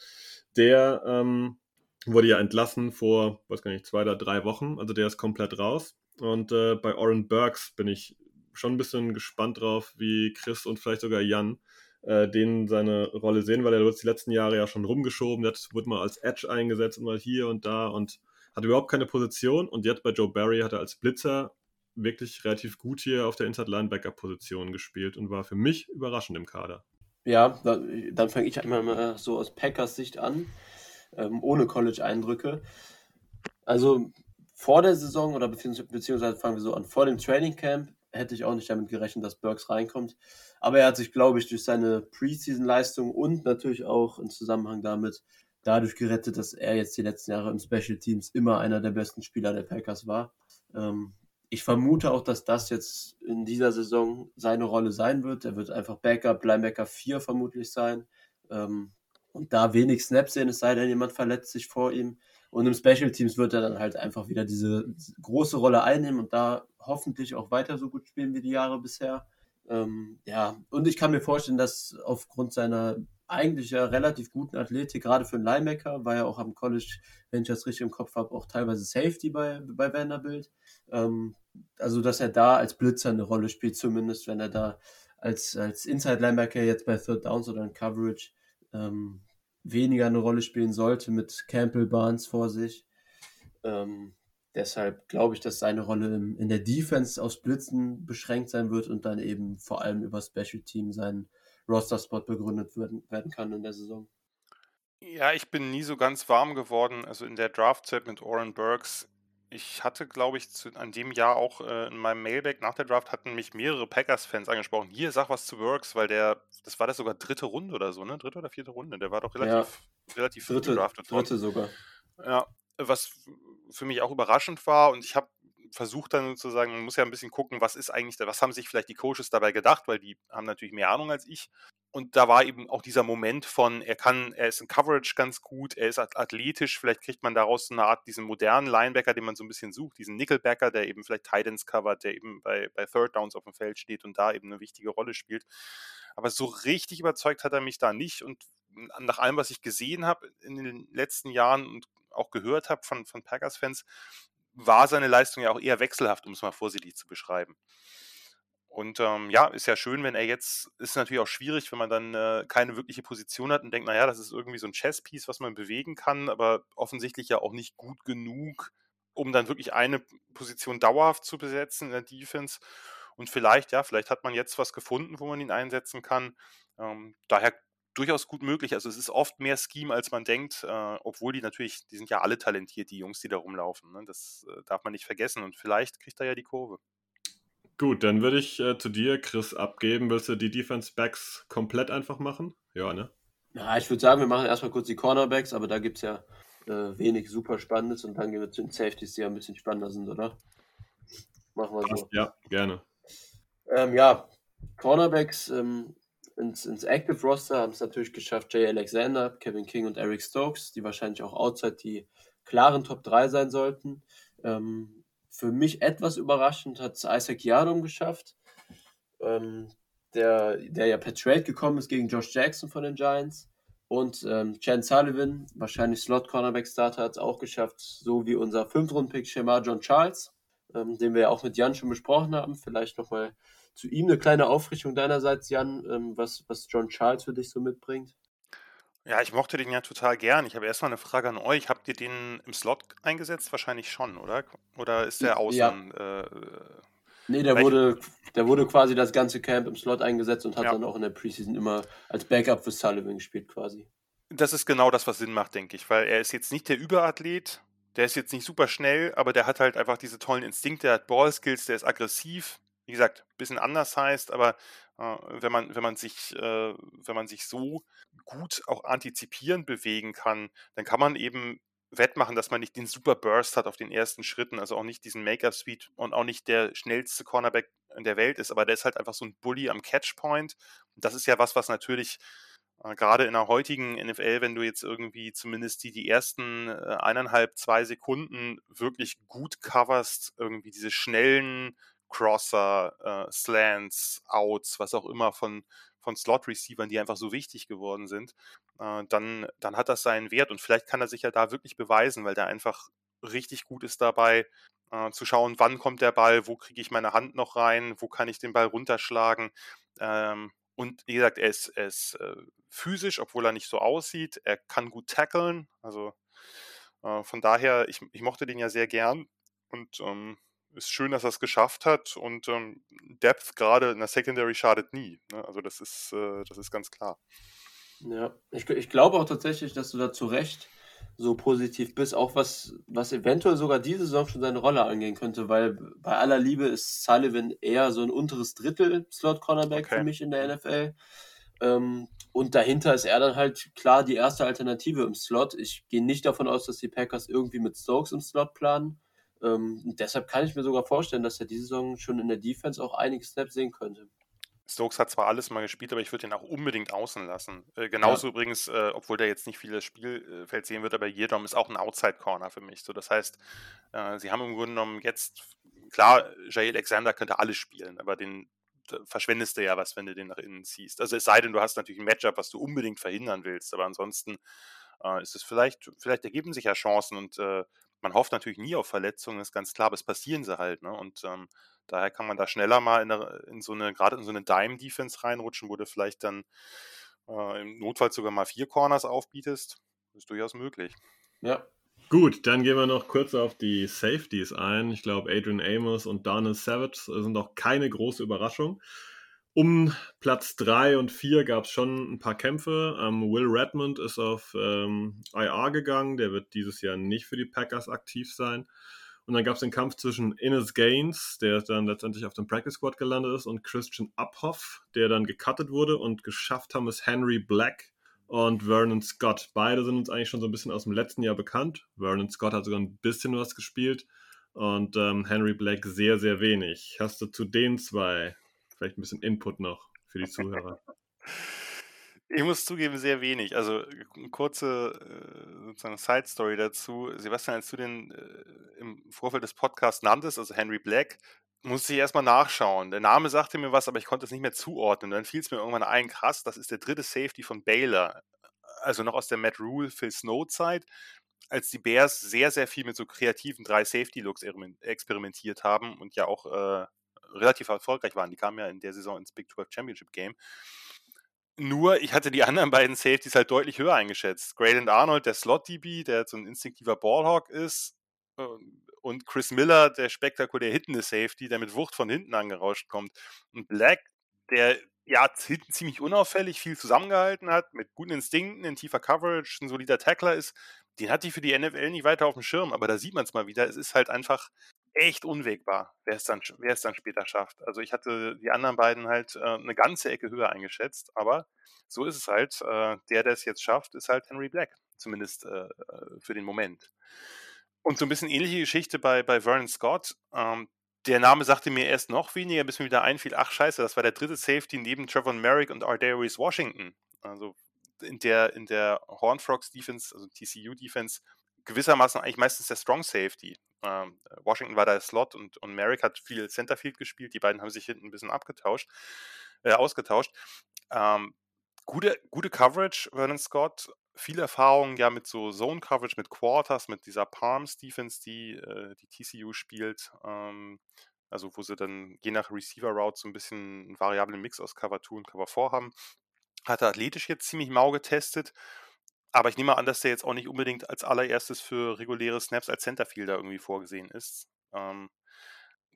der ähm, wurde ja entlassen vor, weiß gar nicht, zwei oder drei Wochen. Also der ist komplett raus. Und äh, bei Oren Burks bin ich schon ein bisschen gespannt drauf, wie Chris und vielleicht sogar Jan äh, den seine Rolle sehen, weil er wird die letzten Jahre ja schon rumgeschoben, jetzt wurde mal als Edge eingesetzt und mal hier und da und hat überhaupt keine Position und jetzt bei Joe Barry hat er als Blitzer wirklich relativ gut hier auf der Inside Linebacker Position gespielt und war für mich überraschend im Kader. Ja, dann fange ich einmal mal so aus Packers Sicht an, ähm, ohne College-Eindrücke. Also vor der Saison oder beziehungsweise fangen wir so an, vor dem Training Camp hätte ich auch nicht damit gerechnet, dass Burks reinkommt. Aber er hat sich, glaube ich, durch seine Preseason-Leistung und natürlich auch im Zusammenhang damit dadurch gerettet, dass er jetzt die letzten Jahre im Special Teams immer einer der besten Spieler der Packers war. Ähm, ich vermute auch, dass das jetzt in dieser Saison seine Rolle sein wird. Er wird einfach Backup, Linebacker 4 vermutlich sein. Ähm, und da wenig Snaps sehen, es sei denn, jemand verletzt sich vor ihm. Und im Special Teams wird er dann halt einfach wieder diese große Rolle einnehmen und da hoffentlich auch weiter so gut spielen wie die Jahre bisher. Ähm, ja, und ich kann mir vorstellen, dass aufgrund seiner eigentlich ja relativ guten Athletik, gerade für einen Linebacker, war ja auch am College, wenn ich das richtig im Kopf habe, auch teilweise Safety bei, bei Vanderbilt. Ähm, also, dass er da als Blitzer eine Rolle spielt, zumindest wenn er da als, als Inside Linebacker jetzt bei Third Downs oder in Coverage ähm, weniger eine Rolle spielen sollte mit Campbell Barnes vor sich. Ähm, Deshalb glaube ich, dass seine Rolle in der Defense aufs Blitzen beschränkt sein wird und dann eben vor allem über Special Team sein Roster-Spot begründet werden, werden kann in der Saison. Ja, ich bin nie so ganz warm geworden. Also in der Draftzeit mit Oren Burks. Ich hatte, glaube ich, zu, an dem Jahr auch äh, in meinem Mailback nach der Draft hatten mich mehrere Packers-Fans angesprochen. Hier, sag was zu Burks, weil der, das war das sogar dritte Runde oder so, ne? Dritte oder vierte Runde. Der war doch relativ, ja, relativ dritte, gedraftet worden. Dritte sogar. Ja, was für mich auch überraschend war und ich habe versucht dann sozusagen, man muss ja ein bisschen gucken, was ist eigentlich da, was haben sich vielleicht die Coaches dabei gedacht, weil die haben natürlich mehr Ahnung als ich. Und da war eben auch dieser Moment von, er kann, er ist in Coverage ganz gut, er ist athletisch, vielleicht kriegt man daraus eine Art diesen modernen Linebacker, den man so ein bisschen sucht, diesen Nickelbacker, der eben vielleicht Titans covert, der eben bei, bei Third Downs auf dem Feld steht und da eben eine wichtige Rolle spielt. Aber so richtig überzeugt hat er mich da nicht und nach allem, was ich gesehen habe in den letzten Jahren und auch gehört habe von, von Packers-Fans, war seine Leistung ja auch eher wechselhaft, um es mal vorsichtig zu beschreiben. Und ähm, ja, ist ja schön, wenn er jetzt, ist natürlich auch schwierig, wenn man dann äh, keine wirkliche Position hat und denkt, naja, das ist irgendwie so ein Chesspiece, was man bewegen kann, aber offensichtlich ja auch nicht gut genug, um dann wirklich eine Position dauerhaft zu besetzen in der Defense. Und vielleicht, ja, vielleicht hat man jetzt was gefunden, wo man ihn einsetzen kann. Ähm, daher durchaus gut möglich. Also es ist oft mehr Scheme, als man denkt, äh, obwohl die natürlich, die sind ja alle talentiert, die Jungs, die da rumlaufen. Ne? Das äh, darf man nicht vergessen und vielleicht kriegt er ja die Kurve. Gut, dann würde ich äh, zu dir, Chris, abgeben. Willst du die Defense Backs komplett einfach machen? Ja, ne? Ja, ich würde sagen, wir machen erstmal kurz die Cornerbacks, aber da gibt es ja äh, wenig super Spannendes und dann gehen wir zu den Safeties, die ja ein bisschen spannender sind, oder? Machen wir so. Ja, gerne. Ähm, ja, Cornerbacks, ähm, ins, ins Active Roster haben es natürlich geschafft Jay Alexander, Kevin King und Eric Stokes, die wahrscheinlich auch outside die klaren Top 3 sein sollten. Ähm, für mich etwas überraschend hat Isaac Yadom geschafft, ähm, der, der ja per Trade gekommen ist gegen Josh Jackson von den Giants. Und ähm, Sullivan, wahrscheinlich Slot-Cornerback-Starter, hat es auch geschafft, so wie unser Fünftrunden-Pick Shemar John Charles, ähm, den wir ja auch mit Jan schon besprochen haben. Vielleicht nochmal zu ihm eine kleine Aufrichtung deinerseits, Jan, ähm, was, was John Charles für dich so mitbringt? Ja, ich mochte den ja total gern. Ich habe erstmal eine Frage an euch. Habt ihr den im Slot eingesetzt? Wahrscheinlich schon, oder? Oder ist der außen? Ja. Äh, nee, der wurde, der wurde quasi das ganze Camp im Slot eingesetzt und hat ja. dann auch in der Preseason immer als Backup für Sullivan gespielt quasi. Das ist genau das, was Sinn macht, denke ich, weil er ist jetzt nicht der Überathlet, der ist jetzt nicht super schnell, aber der hat halt einfach diese tollen Instinkte, der hat Ballskills, der ist aggressiv, wie gesagt, ein bisschen anders heißt, aber äh, wenn, man, wenn, man sich, äh, wenn man sich so gut auch antizipierend bewegen kann, dann kann man eben wettmachen, dass man nicht den Super Burst hat auf den ersten Schritten, also auch nicht diesen Make-up-Speed und auch nicht der schnellste Cornerback in der Welt ist, aber der ist halt einfach so ein Bully am Catchpoint. Und das ist ja was, was natürlich äh, gerade in der heutigen NFL, wenn du jetzt irgendwie zumindest die, die ersten äh, eineinhalb, zwei Sekunden wirklich gut coverst, irgendwie diese schnellen Crosser, äh, Slants, Outs, was auch immer von, von Slot-Receivern, die einfach so wichtig geworden sind, äh, dann, dann hat das seinen Wert und vielleicht kann er sich ja da wirklich beweisen, weil der einfach richtig gut ist dabei, äh, zu schauen, wann kommt der Ball, wo kriege ich meine Hand noch rein, wo kann ich den Ball runterschlagen. Ähm, und wie gesagt, er ist, er ist äh, physisch, obwohl er nicht so aussieht. Er kann gut tackeln. Also äh, von daher, ich, ich mochte den ja sehr gern. Und ähm, ist schön, dass er es geschafft hat. Und ähm, Depth gerade in der Secondary schadet nie. Ne? Also das ist, äh, das ist ganz klar. Ja, ich, ich glaube auch tatsächlich, dass du da zu Recht so positiv bist, auch was, was eventuell sogar diese Saison schon seine Rolle angehen könnte, weil bei aller Liebe ist Sullivan eher so ein unteres Drittel Slot-Cornerback okay. für mich in der NFL. Ähm, und dahinter ist er dann halt klar die erste Alternative im Slot. Ich gehe nicht davon aus, dass die Packers irgendwie mit Stokes im Slot planen. Ähm, deshalb kann ich mir sogar vorstellen, dass er diese Saison schon in der Defense auch einige Snaps sehen könnte. Stokes hat zwar alles mal gespielt, aber ich würde ihn auch unbedingt außen lassen. Äh, genauso ja. übrigens, äh, obwohl der jetzt nicht viel das Spielfeld sehen wird, aber Jedom ist auch ein Outside-Corner für mich. So, das heißt, äh, sie haben im Grunde genommen jetzt, klar, Jair Alexander könnte alles spielen, aber den verschwendest du ja was, wenn du den nach innen ziehst. Also es sei denn, du hast natürlich ein Matchup, was du unbedingt verhindern willst, aber ansonsten äh, ist es vielleicht, vielleicht ergeben sich ja Chancen und äh, man hofft natürlich nie auf Verletzungen, ist ganz klar, aber es passieren sie halt. Ne? Und ähm, daher kann man da schneller mal in, in so eine, gerade in so eine Dime-Defense reinrutschen, wo du vielleicht dann äh, im Notfall sogar mal vier Corners aufbietest. Das ist durchaus möglich. Ja. Gut, dann gehen wir noch kurz auf die Safeties ein. Ich glaube, Adrian Amos und Donald Savage sind auch keine große Überraschung. Um Platz 3 und 4 gab es schon ein paar Kämpfe. Ähm, Will Redmond ist auf ähm, IR gegangen. Der wird dieses Jahr nicht für die Packers aktiv sein. Und dann gab es den Kampf zwischen Innes Gaines, der dann letztendlich auf dem Practice Squad gelandet ist, und Christian Uphoff, der dann gecuttet wurde und geschafft haben es Henry Black und Vernon Scott. Beide sind uns eigentlich schon so ein bisschen aus dem letzten Jahr bekannt. Vernon Scott hat sogar ein bisschen was gespielt und ähm, Henry Black sehr, sehr wenig. Hast du zu den zwei vielleicht ein bisschen Input noch für die Zuhörer. Ich muss zugeben, sehr wenig. Also eine kurze äh, sozusagen Side-Story dazu. Sebastian, als du den äh, im Vorfeld des Podcasts nanntest, also Henry Black, musste ich erstmal nachschauen. Der Name sagte mir was, aber ich konnte es nicht mehr zuordnen. Dann fiel es mir irgendwann ein, krass, das ist der dritte Safety von Baylor. Also noch aus der Matt Rule, Phil Snow Zeit, als die Bears sehr, sehr viel mit so kreativen drei Safety-Looks experimentiert haben und ja auch äh, relativ erfolgreich waren. Die kamen ja in der Saison ins Big 12 Championship Game. Nur, ich hatte die anderen beiden Safeties halt deutlich höher eingeschätzt. Graydon Arnold, der Slot-DB, der so ein instinktiver Ballhawk ist. Ähm, und Chris Miller, der spektakulär hittende Safety, der mit Wucht von hinten angerauscht kommt. Und Black, der ja hinten ziemlich unauffällig viel zusammengehalten hat, mit guten Instinkten, in tiefer Coverage, ein solider Tackler ist. Den hatte ich für die NFL nicht weiter auf dem Schirm, aber da sieht man es mal wieder. Es ist halt einfach echt unwegbar, wer es dann, wer es dann später schafft. Also ich hatte die anderen beiden halt äh, eine ganze Ecke höher eingeschätzt, aber so ist es halt. Äh, der, der es jetzt schafft, ist halt Henry Black, zumindest äh, äh, für den Moment. Und so ein bisschen ähnliche Geschichte bei, bei Vernon Scott. Ähm, der Name sagte mir erst noch weniger, bis mir wieder einfiel, ach scheiße, das war der dritte Safety neben Trevor Merrick und Ardarius Washington. Also in der, in der Hornfrogs Defense, also TCU Defense, gewissermaßen eigentlich meistens der Strong Safety. Ähm, Washington war da Slot und, und Merrick hat viel Centerfield gespielt. Die beiden haben sich hinten ein bisschen abgetauscht, äh, ausgetauscht. Ähm, gute, gute Coverage, Vernon Scott. Viel Erfahrung ja mit so Zone Coverage, mit Quarters, mit dieser Palms Defense, die äh, die TCU spielt. Ähm, also wo sie dann je nach Receiver Route so ein bisschen einen variablen Mix aus Cover 2 und Cover 4 haben. Hat er athletisch jetzt ziemlich mau getestet aber ich nehme an, dass der jetzt auch nicht unbedingt als allererstes für reguläre Snaps als Centerfielder irgendwie vorgesehen ist. Ähm,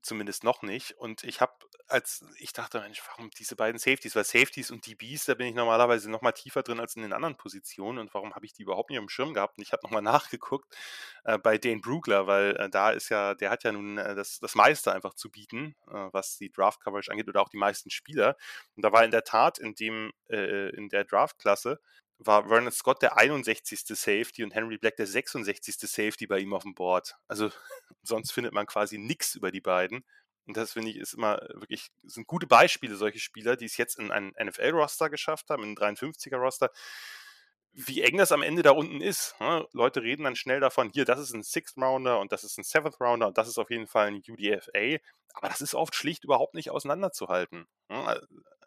zumindest noch nicht. Und ich habe, als ich dachte, Mensch, warum diese beiden Safeties? Weil Safeties und DBs, da bin ich normalerweise noch mal tiefer drin als in den anderen Positionen. Und warum habe ich die überhaupt nicht im Schirm gehabt? Und ich habe nochmal nachgeguckt äh, bei Dane Brugler, weil äh, da ist ja, der hat ja nun äh, das, das meiste einfach zu bieten, äh, was die Draft-Coverage angeht oder auch die meisten Spieler. Und da war in der Tat in dem, äh, in der Draft-Klasse war Vernon Scott der 61. Safety und Henry Black der 66. Safety bei ihm auf dem Board. Also sonst findet man quasi nichts über die beiden. Und das finde ich ist immer wirklich, sind gute Beispiele, solche Spieler, die es jetzt in ein NFL-Roster geschafft haben, in ein 53er-Roster. Wie eng das am Ende da unten ist. Ne? Leute reden dann schnell davon, hier, das ist ein Sixth Rounder und das ist ein Seventh Rounder und das ist auf jeden Fall ein UDFA. Aber das ist oft schlicht überhaupt nicht auseinanderzuhalten. Ne?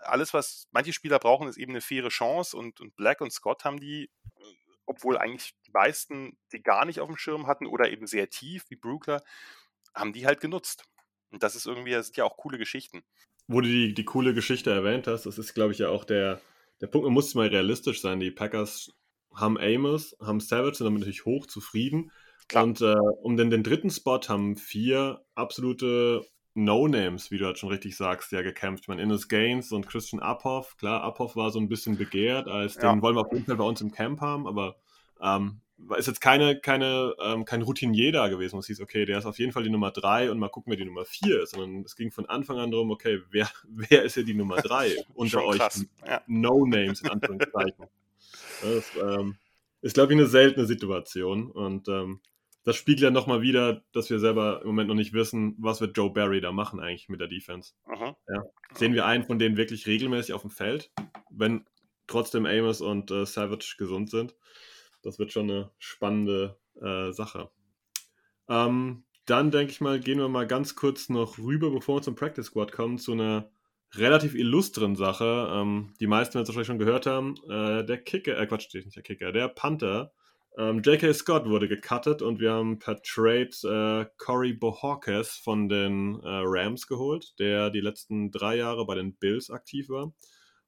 Alles, was manche Spieler brauchen, ist eben eine faire Chance und, und Black und Scott haben die, obwohl eigentlich die meisten die gar nicht auf dem Schirm hatten oder eben sehr tief wie Brookler, haben die halt genutzt. Und das ist irgendwie, das sind ja auch coole Geschichten. Wo du die, die coole Geschichte erwähnt hast, das ist, glaube ich, ja auch der, der Punkt, man muss mal realistisch sein. Die Packers haben Amos, haben Savage, sind damit natürlich hoch zufrieden. Klar. Und äh, um den, den dritten Spot haben vier absolute No-Names, wie du halt schon richtig sagst, ja gekämpft. Ich meine, Innes Gaines und Christian Uphoff. Klar, Uphoff war so ein bisschen begehrt, als ja. den wollen wir auf jeden Fall bei uns im Camp haben, aber ähm, ist jetzt keine, keine, ähm, kein Routinier da gewesen, wo es hieß, okay, der ist auf jeden Fall die Nummer 3 und mal gucken, wer die Nummer 4 ist. Sondern es ging von Anfang an darum, okay, wer, wer ist hier die Nummer 3 unter euch? Ja. No-Names in Anführungszeichen. das ähm, ist, glaube ich, eine seltene Situation. Und ähm, das spiegelt ja nochmal wieder, dass wir selber im Moment noch nicht wissen, was wird Joe Barry da machen eigentlich mit der Defense. Ja. Sehen wir einen von denen wirklich regelmäßig auf dem Feld, wenn trotzdem Amos und äh, Savage gesund sind? das wird schon eine spannende äh, Sache. Ähm, dann denke ich mal, gehen wir mal ganz kurz noch rüber, bevor wir zum Practice Squad kommen, zu einer relativ illustren Sache. Ähm, die meisten werden es wahrscheinlich schon gehört haben. Äh, der Kicker, äh, Quatsch, nicht der Kicker, der Panther. Ähm, J.K. Scott wurde gecuttet und wir haben per Trade äh, Corey Bohawkes von den äh, Rams geholt, der die letzten drei Jahre bei den Bills aktiv war.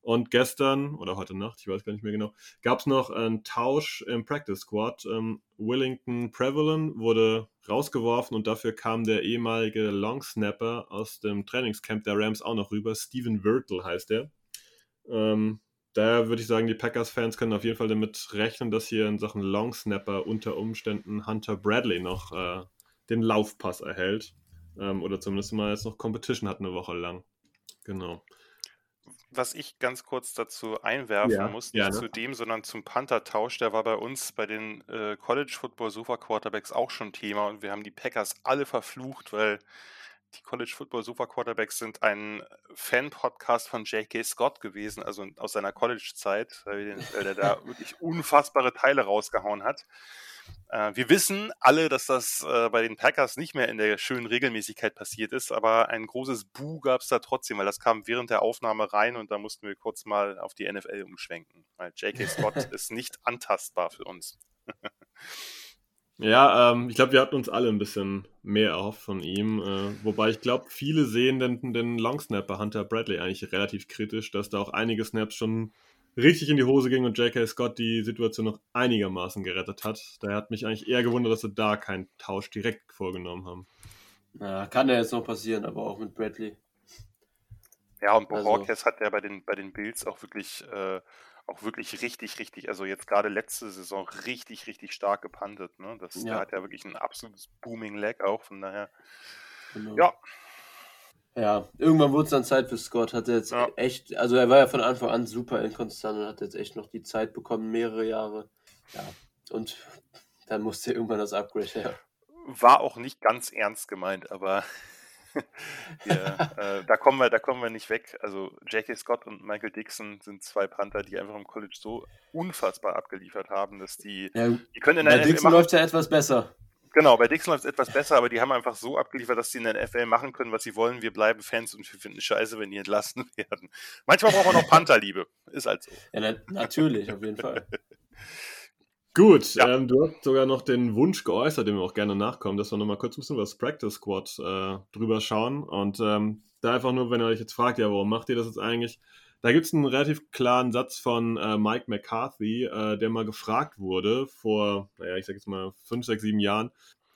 Und gestern oder heute Nacht, ich weiß gar nicht mehr genau, gab es noch einen Tausch im Practice Squad. Ähm, Willington Prevalent wurde rausgeworfen und dafür kam der ehemalige Long Snapper aus dem Trainingscamp der Rams auch noch rüber. Steven Wirtle heißt er. Ähm, daher würde ich sagen, die Packers-Fans können auf jeden Fall damit rechnen, dass hier in Sachen Long Snapper unter Umständen Hunter Bradley noch äh, den Laufpass erhält. Ähm, oder zumindest mal jetzt noch Competition hat eine Woche lang. Genau was ich ganz kurz dazu einwerfen ja, muss, nicht gerne. zu dem, sondern zum Panther-Tausch, der war bei uns bei den äh, College Football Sofa Quarterbacks auch schon Thema und wir haben die Packers alle verflucht, weil die College Football Sofa Quarterbacks sind ein Fan-Podcast von J.K. Scott gewesen, also aus seiner College-Zeit, weil, weil der da wirklich unfassbare Teile rausgehauen hat. Äh, wir wissen alle, dass das äh, bei den Packers nicht mehr in der schönen Regelmäßigkeit passiert ist, aber ein großes Bu gab es da trotzdem, weil das kam während der Aufnahme rein und da mussten wir kurz mal auf die NFL umschwenken, weil J.K. Scott ist nicht antastbar für uns. ja, ähm, ich glaube, wir hatten uns alle ein bisschen mehr erhofft von ihm, äh, wobei ich glaube, viele sehen den, den Longsnapper Hunter Bradley eigentlich relativ kritisch, dass da auch einige Snaps schon richtig in die Hose ging und J.K. Scott die Situation noch einigermaßen gerettet hat. Daher hat mich eigentlich eher gewundert, dass sie da keinen Tausch direkt vorgenommen haben. Ja, kann ja jetzt noch passieren, aber auch mit Bradley. Ja, und Borges also. hat ja bei den, bei den Bills auch wirklich, äh, auch wirklich richtig, richtig, also jetzt gerade letzte Saison richtig, richtig stark gepantet. Ne? Das, ja. Der hat ja wirklich ein absolutes Booming Leg auch, von daher. Genau. Ja, ja, irgendwann wurde es dann Zeit für Scott. Hat jetzt ja. echt, also er war ja von Anfang an super inkonstant und hat jetzt echt noch die Zeit bekommen, mehrere Jahre. Ja, und dann musste irgendwann das Upgrade her. War auch nicht ganz ernst gemeint, aber ja, äh, da, kommen wir, da kommen wir nicht weg. Also J.K. Scott und Michael Dixon sind zwei Panther, die einfach im College so unfassbar abgeliefert haben, dass die, ja, die können in der Bei Dixon läuft ja etwas besser. Genau, bei Dixon läuft es etwas besser, aber die haben einfach so abgeliefert, dass sie in der NFL machen können, was sie wollen. Wir bleiben Fans und wir finden scheiße, wenn die entlassen werden. Manchmal brauchen wir noch Pantherliebe. Ist halt so. Ja, na natürlich, auf jeden Fall. Gut, ja. ähm, du hast sogar noch den Wunsch geäußert, dem wir auch gerne nachkommen, dass wir nochmal kurz ein bisschen über das Practice Squad äh, drüber schauen. Und ähm, da einfach nur, wenn ihr euch jetzt fragt, ja, warum macht ihr das jetzt eigentlich? Da gibt es einen relativ klaren Satz von äh, Mike McCarthy, äh, der mal gefragt wurde vor, naja, ich sag jetzt mal fünf, sechs, sieben Jahren,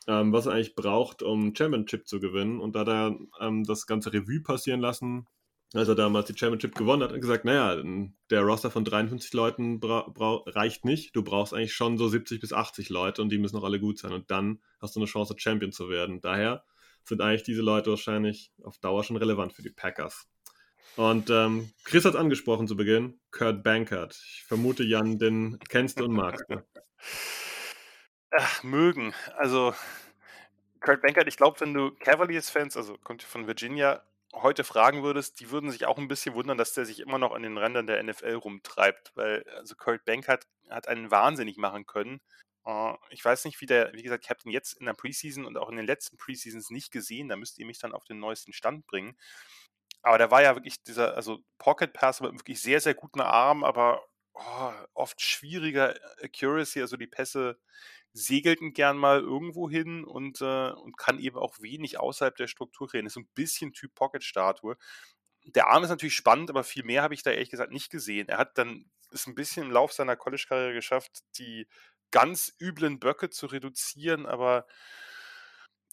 ähm, was er eigentlich braucht, um Championship zu gewinnen. Und da hat er ähm, das ganze Revue passieren lassen, als er damals die Championship gewonnen hat, und gesagt, naja, der Roster von 53 Leuten reicht nicht. Du brauchst eigentlich schon so 70 bis 80 Leute und die müssen auch alle gut sein. Und dann hast du eine Chance, Champion zu werden. Daher sind eigentlich diese Leute wahrscheinlich auf Dauer schon relevant für die Packers. Und ähm, Chris hat es angesprochen zu Beginn, Kurt Bankert. Ich vermute, Jan, den kennst du und magst du. Ach, mögen. Also, Kurt Bankert, ich glaube, wenn du Cavaliers-Fans, also kommt von Virginia, heute fragen würdest, die würden sich auch ein bisschen wundern, dass der sich immer noch an den Rändern der NFL rumtreibt, weil also Kurt Bankert hat einen wahnsinnig machen können. Uh, ich weiß nicht, wie der, wie gesagt, ich habe den jetzt in der Preseason und auch in den letzten Preseasons nicht gesehen, da müsst ihr mich dann auf den neuesten Stand bringen. Aber der war ja wirklich dieser, also Pocket Pass mit wirklich sehr, sehr guten Arm, aber oh, oft schwieriger Accuracy, also die Pässe segelten gern mal irgendwo hin und, äh, und kann eben auch wenig außerhalb der Struktur reden. Ist so ein bisschen Typ Pocket-Statue. Der Arm ist natürlich spannend, aber viel mehr habe ich da ehrlich gesagt nicht gesehen. Er hat dann ist ein bisschen im Lauf seiner College-Karriere geschafft, die ganz üblen Böcke zu reduzieren, aber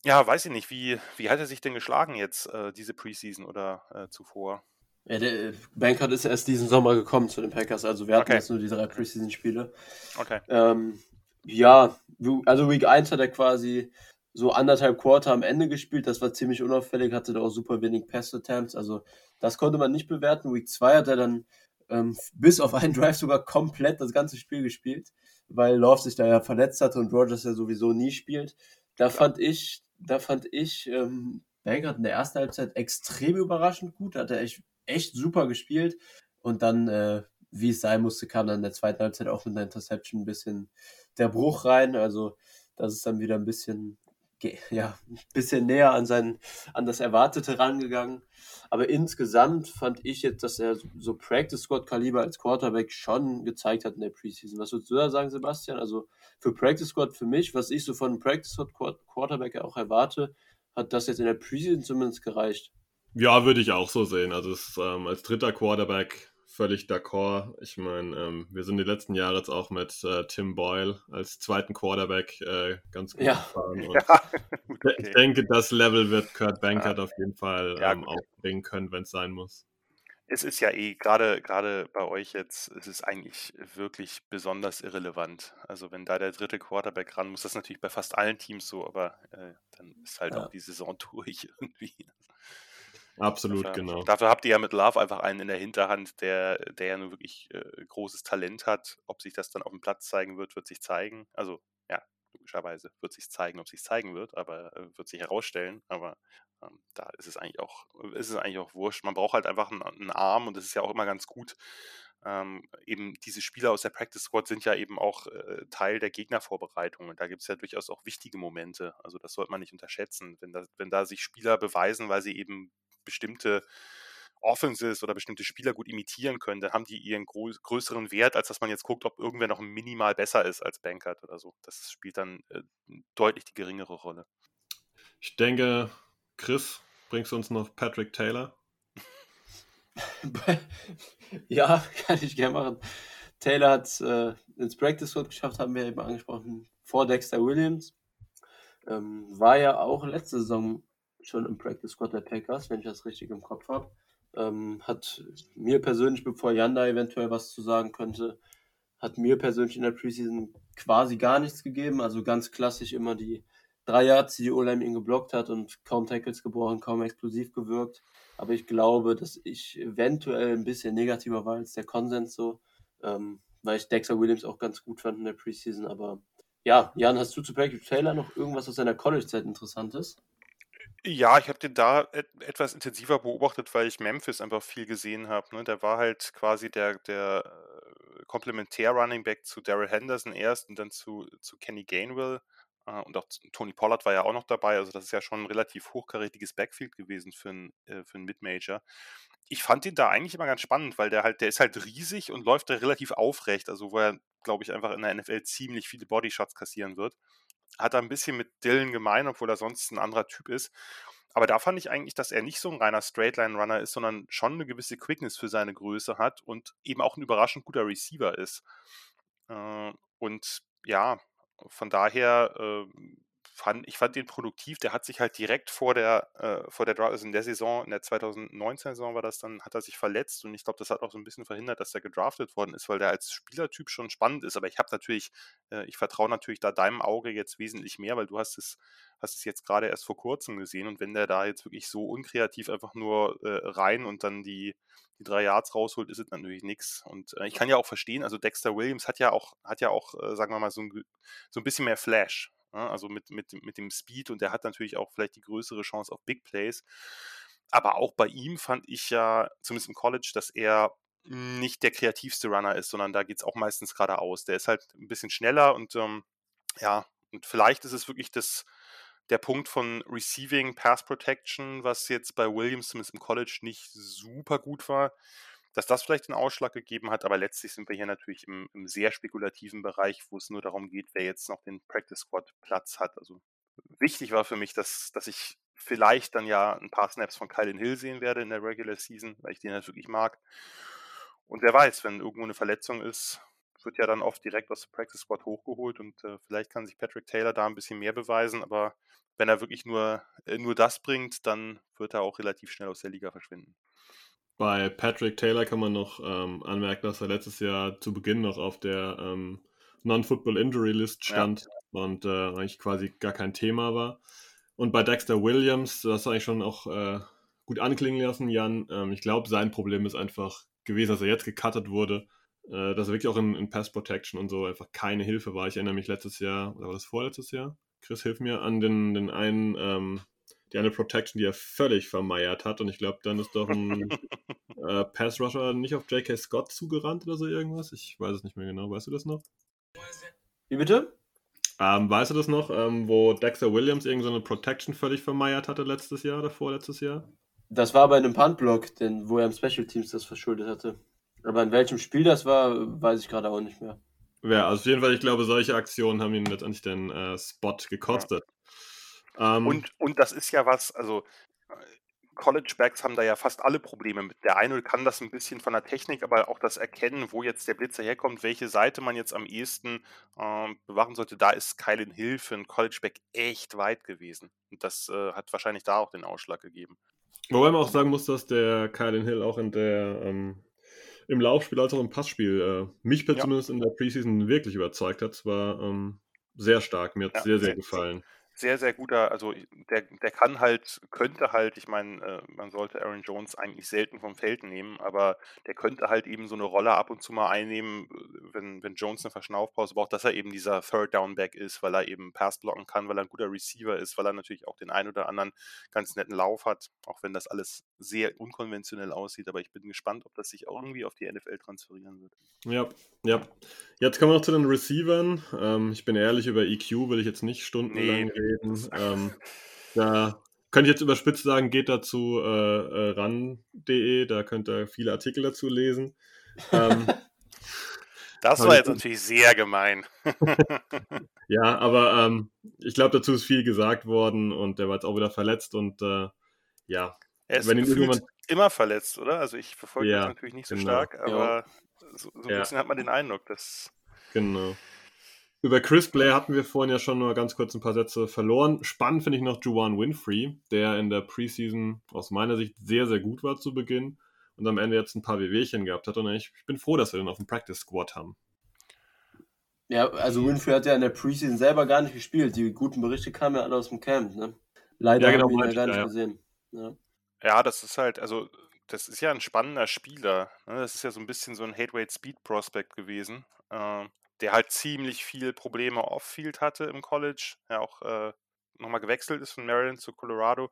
ja, weiß ich nicht, wie, wie hat er sich denn geschlagen jetzt, äh, diese Preseason oder äh, zuvor? Ja, der Bankert ist erst diesen Sommer gekommen zu den Packers, also wir hatten okay. jetzt nur die drei Preseason-Spiele. Okay. Ähm, ja, also Week 1 hat er quasi so anderthalb Quarter am Ende gespielt. Das war ziemlich unauffällig, hatte da auch super wenig Pass-Attempts. Also das konnte man nicht bewerten. Week 2 hat er dann ähm, bis auf einen Drive sogar komplett das ganze Spiel gespielt, weil Love sich da ja verletzt hatte und Rogers ja sowieso nie spielt. Da fand ich, da fand ich ähm, Bankert in der ersten Halbzeit extrem überraschend gut. Hat er echt, echt super gespielt. Und dann, äh, wie es sein musste, kam dann in der zweiten Halbzeit auch mit einer Interception ein bisschen der Bruch rein. Also das ist dann wieder ein bisschen, ja, ein bisschen näher an sein, an das Erwartete rangegangen. Aber insgesamt fand ich jetzt, dass er so Practice Squad Kaliber als Quarterback schon gezeigt hat in der Preseason. Was würdest du da sagen, Sebastian? Also für Practice Squad für mich, was ich so von Practice Squad Quarterback auch erwarte, hat das jetzt in der Preseason zumindest gereicht. Ja, würde ich auch so sehen. Also es, ähm, als dritter Quarterback völlig d'accord. Ich meine, ähm, wir sind die letzten Jahre jetzt auch mit äh, Tim Boyle als zweiten Quarterback äh, ganz gut ja. gefahren. Ja. okay. Ich denke, das Level wird Kurt Bankert ja. auf jeden Fall ähm, ja, aufbringen können, wenn es sein muss. Es ist ja eh, gerade gerade bei euch jetzt, es ist eigentlich wirklich besonders irrelevant. Also wenn da der dritte Quarterback ran muss, das ist natürlich bei fast allen Teams so, aber äh, dann ist halt auch die Saison durch irgendwie. Absolut, dafür, genau. Dafür habt ihr ja mit Love einfach einen in der Hinterhand, der, der ja nur wirklich äh, großes Talent hat. Ob sich das dann auf dem Platz zeigen wird, wird sich zeigen. Also, ja, logischerweise wird sich zeigen, ob sich zeigen wird, aber äh, wird sich herausstellen. Aber ähm, da ist es eigentlich auch, ist es eigentlich auch wurscht. Man braucht halt einfach einen, einen Arm und das ist ja auch immer ganz gut. Ähm, eben diese Spieler aus der Practice Squad sind ja eben auch äh, Teil der Gegnervorbereitung und da gibt es ja durchaus auch wichtige Momente. Also das sollte man nicht unterschätzen, wenn da, wenn da sich Spieler beweisen, weil sie eben bestimmte Offenses oder bestimmte Spieler gut imitieren können, dann haben die ihren größeren Wert, als dass man jetzt guckt, ob irgendwer noch minimal besser ist als Bankert oder so. Das spielt dann äh, deutlich die geringere Rolle. Ich denke, Chris, bringst du uns noch Patrick Taylor? ja, kann ich gerne machen. Taylor hat äh, ins Practice Squad geschafft, haben wir eben angesprochen, vor Dexter Williams. Ähm, war ja auch letzte Saison schon im Practice Squad der Packers, wenn ich das richtig im Kopf habe. Ähm, hat mir persönlich, bevor Jan da eventuell was zu sagen könnte, hat mir persönlich in der Preseason quasi gar nichts gegeben. Also ganz klassisch immer die drei Yards, die O-Line ihn geblockt hat und kaum Tackles gebrochen, kaum explosiv gewirkt. Aber ich glaube, dass ich eventuell ein bisschen negativer war als der Konsens so, ähm, weil ich Dexter Williams auch ganz gut fand in der Preseason. Aber ja, Jan, hast du zu Patrick Taylor noch irgendwas aus seiner College-Zeit Interessantes? Ja, ich habe den da et etwas intensiver beobachtet, weil ich Memphis einfach viel gesehen habe, ne? Der war halt quasi der der, äh, Komplementär-Running Back zu Darrell Henderson erst und dann zu zu Kenny Gainwell, äh, und auch Tony Pollard war ja auch noch dabei. Also, das ist ja schon ein relativ hochkarätiges Backfield gewesen für 'n äh, Mid-Major. Ich fand den da eigentlich immer ganz spannend, weil der halt der ist halt riesig und läuft da relativ aufrecht, also, wo er, glaube ich, einfach in der NFL ziemlich viele Bodyshots kassieren wird hat er ein bisschen mit Dylan gemein, obwohl er sonst ein anderer Typ ist. Aber da fand ich eigentlich, dass er nicht so ein reiner Straightline-Runner ist, sondern schon eine gewisse Quickness für seine Größe hat und eben auch ein überraschend guter Receiver ist. Äh, und ja, von daher äh, fand, ich fand den produktiv. Der hat sich halt direkt vor der, äh, vor der Draft, also in der Saison, in der 2019-Saison war das dann, hat er sich verletzt und ich glaube, das hat auch so ein bisschen verhindert, dass er gedraftet worden ist, weil der als Spielertyp schon spannend ist. Aber ich habe natürlich, äh, ich vertraue natürlich da deinem Auge jetzt wesentlich mehr, weil du hast es, hast es jetzt gerade erst vor kurzem gesehen und wenn der da jetzt wirklich so unkreativ einfach nur äh, rein und dann die, die drei Yards rausholt, ist es natürlich nichts. Und äh, ich kann ja auch verstehen, also Dexter Williams hat ja auch, hat ja auch, äh, sagen wir mal, so ein, so ein bisschen mehr Flash. Ja? Also mit, mit, mit dem Speed und der hat natürlich auch vielleicht die größere Chance auf Big Plays. Aber auch bei ihm fand ich ja, zumindest im College, dass er nicht der kreativste Runner ist, sondern da geht es auch meistens geradeaus. Der ist halt ein bisschen schneller und ähm, ja, und vielleicht ist es wirklich das, der Punkt von Receiving Pass Protection, was jetzt bei Williams zumindest im College nicht super gut war, dass das vielleicht den Ausschlag gegeben hat, aber letztlich sind wir hier natürlich im, im sehr spekulativen Bereich, wo es nur darum geht, wer jetzt noch den Practice Squad Platz hat. Also wichtig war für mich, dass, dass ich vielleicht dann ja ein paar Snaps von Kylan Hill sehen werde in der Regular Season, weil ich den halt wirklich mag. Und wer weiß, wenn irgendwo eine Verletzung ist, wird ja dann oft direkt aus dem Practice Squad hochgeholt und äh, vielleicht kann sich Patrick Taylor da ein bisschen mehr beweisen, aber wenn er wirklich nur, äh, nur das bringt, dann wird er auch relativ schnell aus der Liga verschwinden. Bei Patrick Taylor kann man noch ähm, anmerken, dass er letztes Jahr zu Beginn noch auf der ähm, Non-Football Injury List stand ja. und äh, eigentlich quasi gar kein Thema war. Und bei Dexter Williams, das hast du eigentlich schon auch äh, gut anklingen lassen, Jan. Ähm, ich glaube, sein Problem ist einfach gewesen, dass er jetzt gecuttet wurde äh, dass er wirklich auch in, in Pass Protection und so einfach keine Hilfe war. Ich erinnere mich letztes Jahr, oder war das vorletztes Jahr? Chris, hilf mir an den, den einen, ähm, die eine Protection, die er völlig vermeiert hat. Und ich glaube, dann ist doch ein äh, Pass Rusher nicht auf J.K. Scott zugerannt oder so irgendwas. Ich weiß es nicht mehr genau. Weißt du das noch? Wie bitte? Ähm, weißt du das noch, ähm, wo Dexter Williams irgendeine so Protection völlig vermeiert hatte letztes Jahr oder vorletztes Jahr? Das war bei einem Puntblock, wo er im Special Teams das verschuldet hatte. Aber in welchem Spiel das war, weiß ich gerade auch nicht mehr. Ja, also auf jeden Fall, ich glaube, solche Aktionen haben ihn letztendlich den äh, Spot gekostet. Ähm, und, und das ist ja was, also College-Backs haben da ja fast alle Probleme mit. Der eine kann das ein bisschen von der Technik, aber auch das Erkennen, wo jetzt der Blitzer herkommt, welche Seite man jetzt am ehesten äh, bewachen sollte, da ist Kylan Hill für einen College-Back echt weit gewesen. Und das äh, hat wahrscheinlich da auch den Ausschlag gegeben. Wobei man auch sagen muss, dass der Kylan Hill auch in der ähm, im Laufspiel als auch im Passspiel äh, mich ja. zumindest in der Preseason wirklich überzeugt hat. Es war ähm, sehr stark, mir hat es ja, sehr, sehr gefallen sehr, sehr guter, also der, der kann halt, könnte halt, ich meine, äh, man sollte Aaron Jones eigentlich selten vom Feld nehmen, aber der könnte halt eben so eine Rolle ab und zu mal einnehmen, wenn, wenn Jones eine Verschnaufpause braucht, dass er eben dieser Third Down Back ist, weil er eben Pass blocken kann, weil er ein guter Receiver ist, weil er natürlich auch den ein oder anderen ganz netten Lauf hat, auch wenn das alles sehr unkonventionell aussieht, aber ich bin gespannt, ob das sich auch irgendwie auf die NFL transferieren wird. Ja, ja. Jetzt kommen wir noch zu den Receivern. Ähm, ich bin ehrlich, über EQ will ich jetzt nicht stundenlang nee, reden. Ähm, da könnte ich jetzt überspitzt sagen, geht dazu äh, äh, ran.de, da könnt ihr viele Artikel dazu lesen. Ähm, das war jetzt natürlich sehr gemein. ja, aber ähm, ich glaube, dazu ist viel gesagt worden und der war jetzt auch wieder verletzt und äh, ja. Er ist wenn ihn immer verletzt, oder? Also ich verfolge ja, das natürlich nicht so genau. stark, aber ja. so, so, ein ja. bisschen hat man den Eindruck, dass. Genau. Über Chris Blair hatten wir vorhin ja schon nur ganz kurz ein paar Sätze verloren. Spannend finde ich noch Juwan Winfrey, der in der Preseason aus meiner Sicht sehr, sehr gut war zu Beginn und am Ende jetzt ein paar Wehwehchen gehabt hat. Und ich, ich bin froh, dass wir den auf dem Practice Squad haben. Ja, also Winfrey hat ja in der Preseason selber gar nicht gespielt. Die guten Berichte kamen ja alle aus dem Camp. Ne? Leider ja, genau, haben wir ihn ja gar nicht ja. gesehen. Ja. ja, das ist halt, also das ist ja ein spannender Spieler. Ne? Das ist ja so ein bisschen so ein Hate-Weight Speed Prospect gewesen. Ähm, der halt ziemlich viel Probleme off-field hatte im College, ja auch äh, nochmal gewechselt ist von Maryland zu Colorado,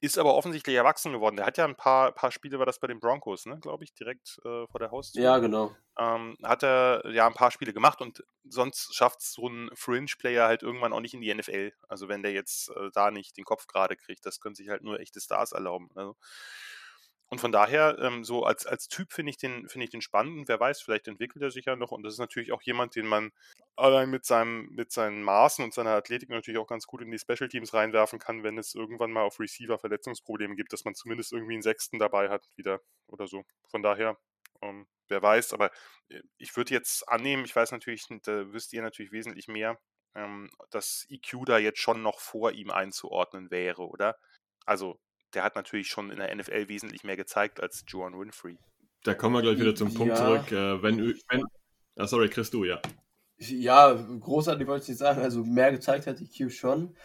ist aber offensichtlich erwachsen geworden. Der hat ja ein paar, paar Spiele, war das bei den Broncos, ne, glaube ich, direkt äh, vor der Haustür. Ja, genau. Ähm, hat er ja ein paar Spiele gemacht und sonst schafft so ein Fringe-Player halt irgendwann auch nicht in die NFL. Also wenn der jetzt äh, da nicht den Kopf gerade kriegt, das können sich halt nur echte Stars erlauben. Also, und von daher, ähm, so als, als Typ finde ich, den, find ich den spannend. Wer weiß, vielleicht entwickelt er sich ja noch. Und das ist natürlich auch jemand, den man allein mit, seinem, mit seinen Maßen und seiner Athletik natürlich auch ganz gut in die Special Teams reinwerfen kann, wenn es irgendwann mal auf Receiver Verletzungsprobleme gibt, dass man zumindest irgendwie einen Sechsten dabei hat wieder oder so. Von daher, ähm, wer weiß. Aber äh, ich würde jetzt annehmen, ich weiß natürlich, da wisst ihr natürlich wesentlich mehr, ähm, dass EQ da jetzt schon noch vor ihm einzuordnen wäre, oder? Also, der hat natürlich schon in der NFL wesentlich mehr gezeigt als Joan Winfrey. Da kommen wir gleich wieder zum Punkt ja. zurück. Äh, wenn, wenn, ah, sorry, Chris, du, ja. Ja, großartig wollte ich nicht sagen. Also mehr gezeigt hat EQ schon.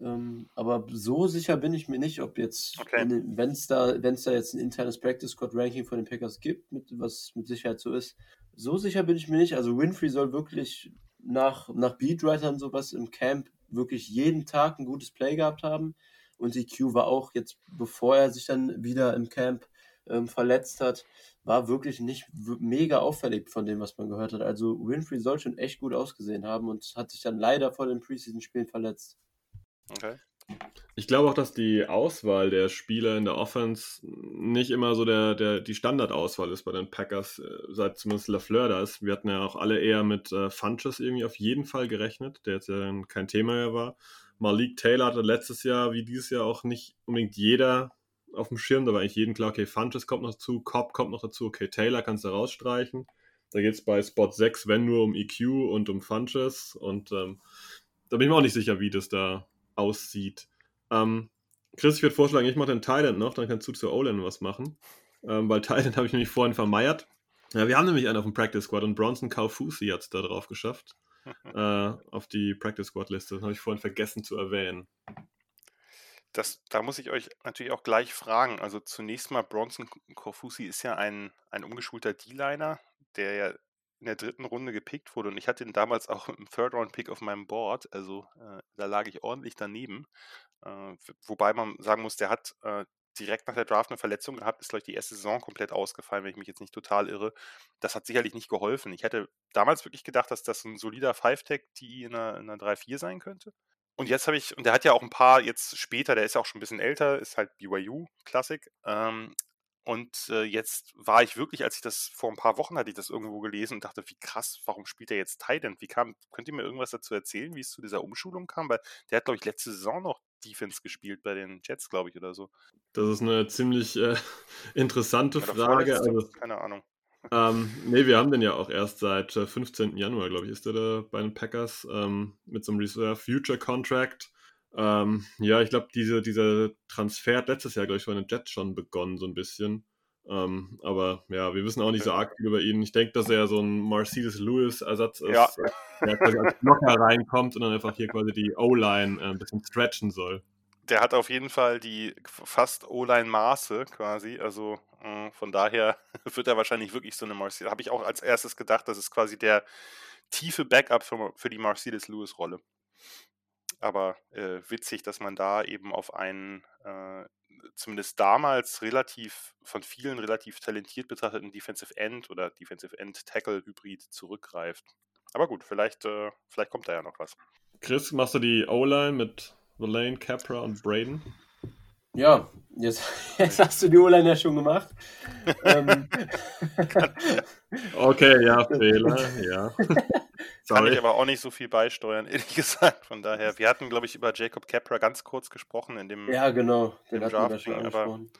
Ähm, aber so sicher bin ich mir nicht, ob jetzt, okay. wenn es da, wenn's da jetzt ein internes Practice Squad Ranking von den Packers gibt, mit, was mit Sicherheit so ist, so sicher bin ich mir nicht. Also Winfrey soll wirklich nach, nach Beatwritern sowas im Camp wirklich jeden Tag ein gutes Play gehabt haben. Und EQ war auch jetzt, bevor er sich dann wieder im Camp ähm, verletzt hat, war wirklich nicht mega auffällig von dem, was man gehört hat. Also Winfrey soll schon echt gut ausgesehen haben und hat sich dann leider vor den Preseason-Spielen verletzt. Okay. Ich glaube auch, dass die Auswahl der Spieler in der Offense nicht immer so der, der, die Standardauswahl ist bei den Packers, äh, seit zumindest LaFleur da ist. Wir hatten ja auch alle eher mit äh, Funches irgendwie auf jeden Fall gerechnet, der jetzt ja kein Thema mehr war. Malik Taylor hatte letztes Jahr wie dieses Jahr auch nicht unbedingt jeder auf dem Schirm. Da war eigentlich jedem klar, okay, Funches kommt noch dazu, Cobb kommt noch dazu, okay, Taylor kannst du rausstreichen. Da geht es bei Spot 6, wenn nur um EQ und um Funches. Und ähm, da bin ich mir auch nicht sicher, wie das da aussieht. Ähm, Chris, ich würde vorschlagen, ich mache den Thailand noch, dann kannst du zur O-Line was machen. Ähm, weil Thailand habe ich nämlich vorhin vermeiert. Ja, wir haben nämlich einen auf dem Practice Squad und Bronson Kaufusi hat es da drauf geschafft. Äh, auf die Practice Squad Liste. Das habe ich vorhin vergessen zu erwähnen. Das, da muss ich euch natürlich auch gleich fragen. Also zunächst mal, Bronson Kaufusi ist ja ein, ein umgeschulter D-Liner, der ja in der dritten Runde gepickt wurde und ich hatte ihn damals auch im Third-Round-Pick auf meinem Board, also äh, da lag ich ordentlich daneben. Äh, wobei man sagen muss, der hat äh, direkt nach der Draft eine Verletzung gehabt, ist, glaube ich, die erste Saison komplett ausgefallen, wenn ich mich jetzt nicht total irre. Das hat sicherlich nicht geholfen. Ich hätte damals wirklich gedacht, dass das ein solider Five-Tech-D in einer, einer 3-4 sein könnte. Und jetzt habe ich, und der hat ja auch ein paar jetzt später, der ist ja auch schon ein bisschen älter, ist halt BYU-Klassik. Ähm, und äh, jetzt war ich wirklich, als ich das vor ein paar Wochen hatte ich das irgendwo gelesen und dachte, wie krass, warum spielt er jetzt Titan? Wie kam, könnt ihr mir irgendwas dazu erzählen, wie es zu dieser Umschulung kam? Weil der hat, glaube ich, letzte Saison noch Defense gespielt bei den Jets, glaube ich, oder so. Das ist eine ziemlich äh, interessante Frage. Also, keine Ahnung. Ähm, nee, wir haben den ja auch erst seit äh, 15. Januar, glaube ich, ist der da bei den Packers ähm, mit so einem Reserve Future Contract. Ähm, ja, ich glaube, diese, dieser Transfer hat letztes Jahr, glaube ich, bei den Jets schon begonnen, so ein bisschen. Ähm, aber ja, wir wissen auch nicht so arg viel über ihn. Ich denke, dass er so ein Mercedes Lewis-Ersatz ist, ja. der quasi als Blocker reinkommt und dann einfach hier quasi die O-Line äh, ein bisschen stretchen soll. Der hat auf jeden Fall die fast O-Line-Maße quasi. Also äh, von daher wird er wahrscheinlich wirklich so eine Mercedes. Habe ich auch als erstes gedacht, das ist quasi der tiefe Backup für, für die Mercedes Lewis-Rolle aber äh, witzig, dass man da eben auf einen äh, zumindest damals relativ von vielen relativ talentiert betrachteten Defensive End oder Defensive End Tackle Hybrid zurückgreift. Aber gut, vielleicht, äh, vielleicht kommt da ja noch was. Chris, machst du die O-Line mit Lane, Capra und Braden? Ja, jetzt, jetzt hast du die O-Line ja schon gemacht. ähm. okay, ja, Fehler, ja. Kann ich aber auch nicht so viel beisteuern, ehrlich gesagt. Von daher, wir hatten, glaube ich, über Jacob Capra ganz kurz gesprochen in dem Ja, genau, den hatten wir schon angesprochen.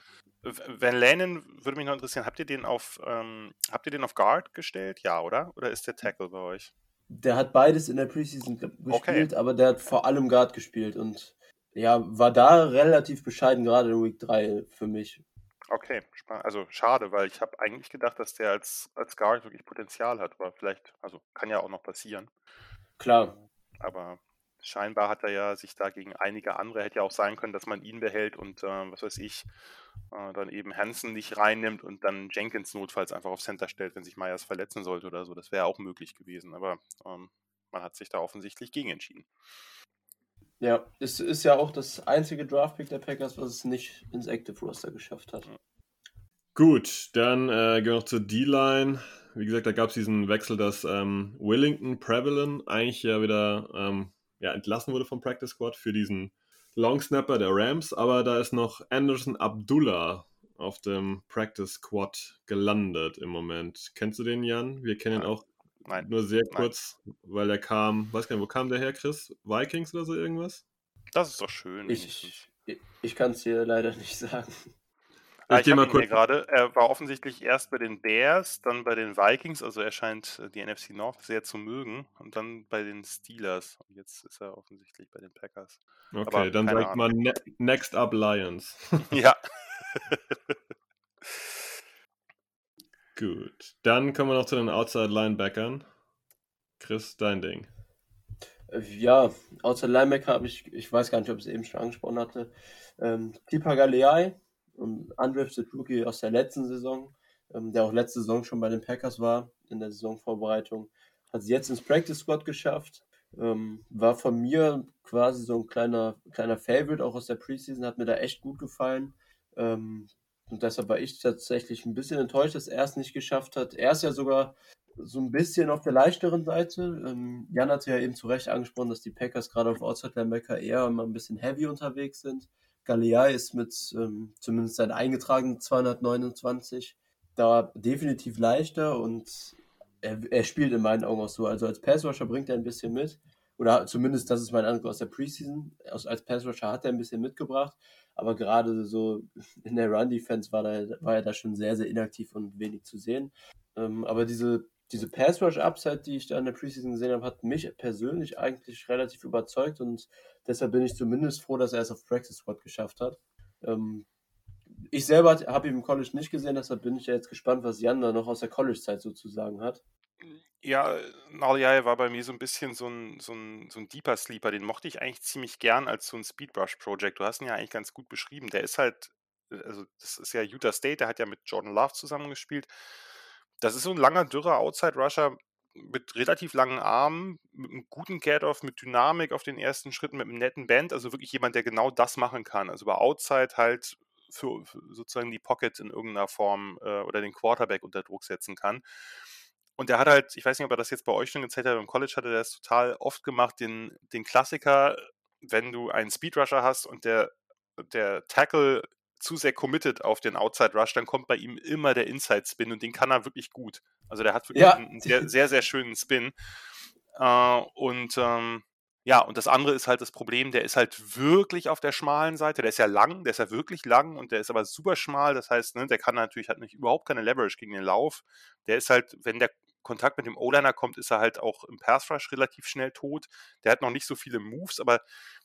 Van Lanen würde mich noch interessieren, habt ihr den auf ähm, habt ihr den auf Guard gestellt? Ja, oder? Oder ist der Tackle bei euch? Der hat beides in der Preseason gespielt, okay. aber der hat vor allem Guard gespielt und ja, war da relativ bescheiden, gerade in Week 3 für mich. Okay, also schade, weil ich habe eigentlich gedacht, dass der als, als Guard wirklich Potenzial hat, aber vielleicht, also kann ja auch noch passieren. Klar. Aber scheinbar hat er ja sich da gegen einige andere, hätte ja auch sein können, dass man ihn behält und äh, was weiß ich, äh, dann eben Hansen nicht reinnimmt und dann Jenkins notfalls einfach auf Center stellt, wenn sich Myers verletzen sollte oder so. Das wäre auch möglich gewesen, aber ähm, man hat sich da offensichtlich gegen entschieden. Ja, es ist ja auch das einzige Draftpick der Packers, was es nicht ins Active Roster geschafft hat. Gut, dann äh, gehen wir noch zur D-Line. Wie gesagt, da gab es diesen Wechsel, dass ähm, Willington Prevalent eigentlich ja wieder ähm, ja, entlassen wurde vom Practice Squad für diesen Long Snapper der Rams, aber da ist noch Anderson Abdullah auf dem Practice Squad gelandet im Moment. Kennst du den, Jan? Wir kennen ihn auch Nein. Nur sehr kurz, Nein. weil er kam, weiß gar nicht, wo kam der her, Chris? Vikings oder so irgendwas? Das ist doch schön. Ich, ich, ich kann es dir leider nicht sagen. Ah, ich gehe mal kurz. gerade. Er war offensichtlich erst bei den Bears, dann bei den Vikings, also er scheint äh, die NFC North sehr zu mögen, und dann bei den Steelers. Und jetzt ist er offensichtlich bei den Packers. Okay, Aber dann sagt man ne Next Up Lions. ja. Gut. Dann kommen wir noch zu den Outside Linebackern. Chris, dein Ding. Äh, ja, Outside Linebacker habe ich, ich weiß gar nicht, ob ich es eben schon angesprochen hatte. Ähm, Tipa Galeai, undrafted Rookie aus der letzten Saison, ähm, der auch letzte Saison schon bei den Packers war, in der Saisonvorbereitung, hat sie jetzt ins Practice Squad geschafft. Ähm, war von mir quasi so ein kleiner, kleiner Favorite, auch aus der Preseason, hat mir da echt gut gefallen. Ähm, und deshalb war ich tatsächlich ein bisschen enttäuscht, dass er es nicht geschafft hat. Er ist ja sogar so ein bisschen auf der leichteren Seite. Ähm, Jan hat ja eben zu Recht angesprochen, dass die Packers gerade auf Outside Linebacker eher mal ein bisschen heavy unterwegs sind. Galea ist mit ähm, zumindest seinen eingetragenen 229 da definitiv leichter und er, er, spielt in meinen Augen auch so. Also als Passrusher bringt er ein bisschen mit. Oder zumindest, das ist mein Eindruck aus der Preseason. Als Passrusher hat er ein bisschen mitgebracht. Aber gerade so in der Run-Defense war, war er da schon sehr, sehr inaktiv und wenig zu sehen. Ähm, aber diese diese Pass Rush Upside, die ich da in der Preseason gesehen habe, hat mich persönlich eigentlich relativ überzeugt und deshalb bin ich zumindest froh, dass er es auf Practice Squad geschafft hat. Ähm, ich selber habe ihn im College nicht gesehen, deshalb bin ich ja jetzt gespannt, was Jan da noch aus der College-Zeit sozusagen hat. Ja, Naliai war bei mir so ein bisschen so ein, so, ein, so ein Deeper Sleeper. Den mochte ich eigentlich ziemlich gern als so ein Speedbrush-Project. Du hast ihn ja eigentlich ganz gut beschrieben. Der ist halt, also das ist ja Utah State, der hat ja mit Jordan Love zusammengespielt. Das ist so ein langer, dürrer Outside-Rusher mit relativ langen Armen, mit einem guten Get-Off, mit Dynamik auf den ersten Schritten, mit einem netten Band, also wirklich jemand, der genau das machen kann. Also über Outside halt für, für sozusagen die Pocket in irgendeiner Form äh, oder den Quarterback unter Druck setzen kann. Und der hat halt, ich weiß nicht, ob er das jetzt bei euch schon gezeigt hat, im College hat er das total oft gemacht, den, den Klassiker, wenn du einen Speedrusher hast und der, der Tackle zu sehr committed auf den Outside Rush, dann kommt bei ihm immer der Inside Spin und den kann er wirklich gut. Also der hat wirklich ja. einen sehr, sehr, sehr schönen Spin. Äh, und ähm, ja, und das andere ist halt das Problem, der ist halt wirklich auf der schmalen Seite. Der ist ja lang, der ist ja wirklich lang und der ist aber super schmal. Das heißt, ne, der kann natürlich hat nicht überhaupt keine Leverage gegen den Lauf. Der ist halt, wenn der Kontakt mit dem O-Liner kommt, ist er halt auch im Pass Rush relativ schnell tot. Der hat noch nicht so viele Moves, aber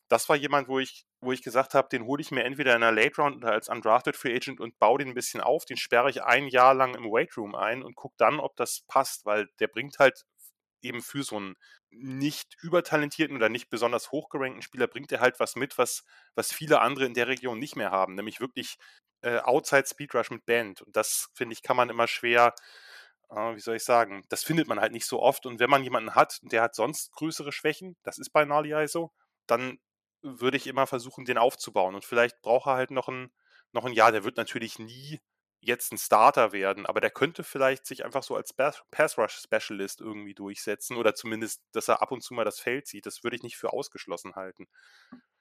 das war jemand, wo ich, wo ich gesagt habe, den hole ich mir entweder in einer Late Round oder als Undrafted Free Agent und baue den ein bisschen auf. Den sperre ich ein Jahr lang im Weight Room ein und gucke dann, ob das passt, weil der bringt halt eben für so einen nicht übertalentierten oder nicht besonders hochgerankten Spieler bringt er halt was mit, was, was viele andere in der Region nicht mehr haben, nämlich wirklich äh, Outside Speed Rush mit Band. Und das, finde ich, kann man immer schwer, wie soll ich sagen, das findet man halt nicht so oft. Und wenn man jemanden hat, der hat sonst größere Schwächen, das ist bei Nali so, dann würde ich immer versuchen, den aufzubauen. Und vielleicht braucht er halt noch ein, noch ein Jahr. Der wird natürlich nie jetzt ein Starter werden, aber der könnte vielleicht sich einfach so als Pass Rush Specialist irgendwie durchsetzen oder zumindest, dass er ab und zu mal das Feld sieht. Das würde ich nicht für ausgeschlossen halten.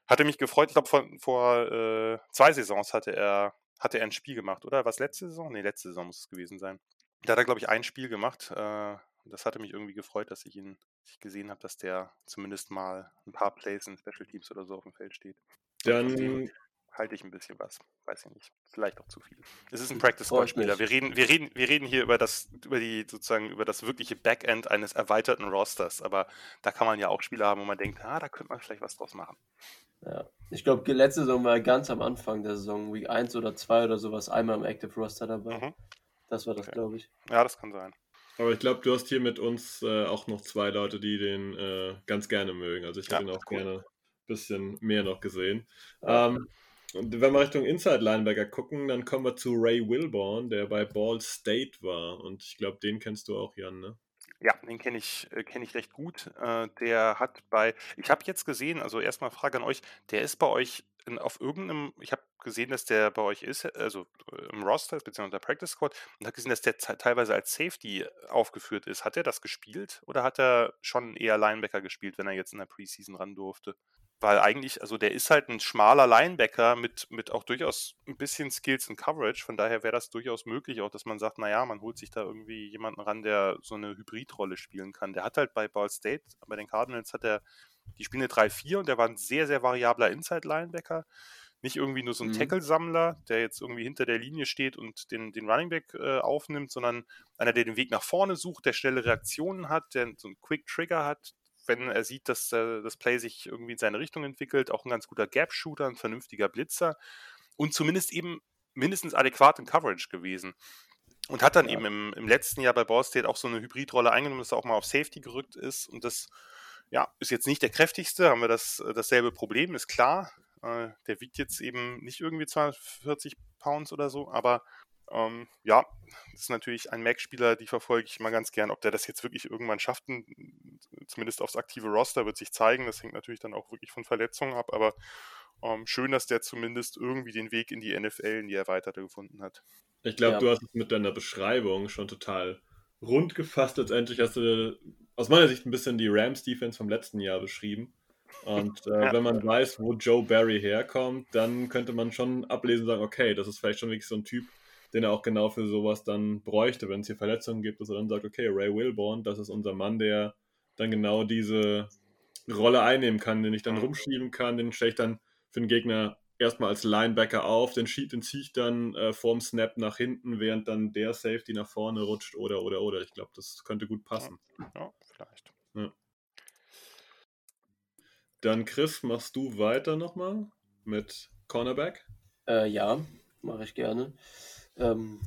Hatte mich gefreut, ich glaube, vor, vor äh, zwei Saisons hatte er, hatte er ein Spiel gemacht, oder? Was letzte Saison? Nee, letzte Saison muss es gewesen sein. Da hat er, glaube ich, ein Spiel gemacht. Äh, das hatte mich irgendwie gefreut, dass ich ihn ich gesehen habe, dass der zumindest mal ein paar Plays in Special Teams oder so auf dem Feld steht. Dann halte ich ein bisschen was. Weiß ich nicht. Vielleicht auch zu viel. Es ist ein Practice Squad Spieler. Wir reden, wir reden, wir reden hier über das, über die, sozusagen, über das wirkliche Backend eines erweiterten Rosters. Aber da kann man ja auch Spieler haben, wo man denkt, ah, da könnte man vielleicht was draus machen. Ja. Ich glaube, letzte Saison war ganz am Anfang der Saison, Week 1 oder 2 oder sowas, einmal im Active Roster dabei. Mhm. Das war das, okay. glaube ich. Ja, das kann sein. Aber ich glaube, du hast hier mit uns äh, auch noch zwei Leute, die den äh, ganz gerne mögen. Also ich hätte ja, ihn auch cool. gerne ein bisschen mehr noch gesehen. Ähm, und wenn wir Richtung Inside Linebacker gucken, dann kommen wir zu Ray Wilborn, der bei Ball State war. Und ich glaube, den kennst du auch, Jan, ne? Ja, den kenne ich, äh, ich recht gut. Äh, der hat bei, ich habe jetzt gesehen, also erstmal Frage an euch, der ist bei euch in, auf irgendeinem, ich habe gesehen, dass der bei euch ist, also äh, im Roster, beziehungsweise der Practice Squad, und habe gesehen, dass der teilweise als Safety aufgeführt ist. Hat er das gespielt oder hat er schon eher Linebacker gespielt, wenn er jetzt in der Preseason ran durfte? Weil eigentlich, also der ist halt ein schmaler Linebacker mit, mit auch durchaus ein bisschen Skills und Coverage. Von daher wäre das durchaus möglich, auch dass man sagt, naja, man holt sich da irgendwie jemanden ran, der so eine Hybridrolle spielen kann. Der hat halt bei Ball State, bei den Cardinals hat er, die spielen eine 3-4 und der war ein sehr, sehr variabler Inside-Linebacker Nicht irgendwie nur so ein Mhm. Tackle-Sammler, der jetzt irgendwie hinter der Linie steht und den, den Running Back äh, aufnimmt, sondern einer, der den Weg nach vorne sucht, der schnelle Reaktionen hat, der so einen Quick-Trigger hat, wenn er sieht, dass äh, das Play sich irgendwie in seine Richtung entwickelt, auch ein ganz guter Gap-Shooter, ein vernünftiger Blitzer und zumindest eben mindestens adäquat in Coverage gewesen. Und hat dann Ja. eben im, im letzten Jahr bei Ball State auch so eine Hybridrolle eingenommen, dass er auch mal auf Safety gerückt ist. Und das ja, ist jetzt nicht der kräftigste, haben wir das, äh, dasselbe Problem, ist klar. Äh, der wiegt jetzt eben nicht irgendwie 240 Pounds oder so, aber ähm, ja, das ist natürlich ein Mac-Spieler, die verfolge ich immer ganz gern. Ob der das jetzt wirklich irgendwann schafft, zumindest aufs aktive Roster, wird sich zeigen. Das hängt natürlich dann auch wirklich von Verletzungen ab, aber ähm, schön, dass der zumindest irgendwie den Weg in die NFL, in die Erweiterte gefunden hat. Ich glaube, Ja. du hast es mit deiner Beschreibung schon total rund gefasst. Letztendlich hast du aus meiner Sicht ein bisschen die Rams-Defense vom letzten Jahr beschrieben. Und äh, Ja. wenn man weiß, wo Joe Barry herkommt, dann könnte man schon ablesen und sagen, okay, das ist vielleicht schon wirklich so ein Typ, den er auch genau für sowas dann bräuchte, wenn es hier Verletzungen gibt, dass er dann sagt, okay, Ray Wilborn, das ist unser Mann, der dann genau diese Rolle einnehmen kann, den ich dann Mhm. rumschieben kann, den stelle ich dann für den Gegner erstmal als Linebacker auf, den, den ziehe ich dann äh, vorm Snap nach hinten, während dann der Safety nach vorne rutscht oder oder oder. Ich glaube, das könnte gut passen. Ja, vielleicht. Dann Chris, machst du weiter nochmal mit Cornerback? Äh, ja, mache ich gerne. Ähm,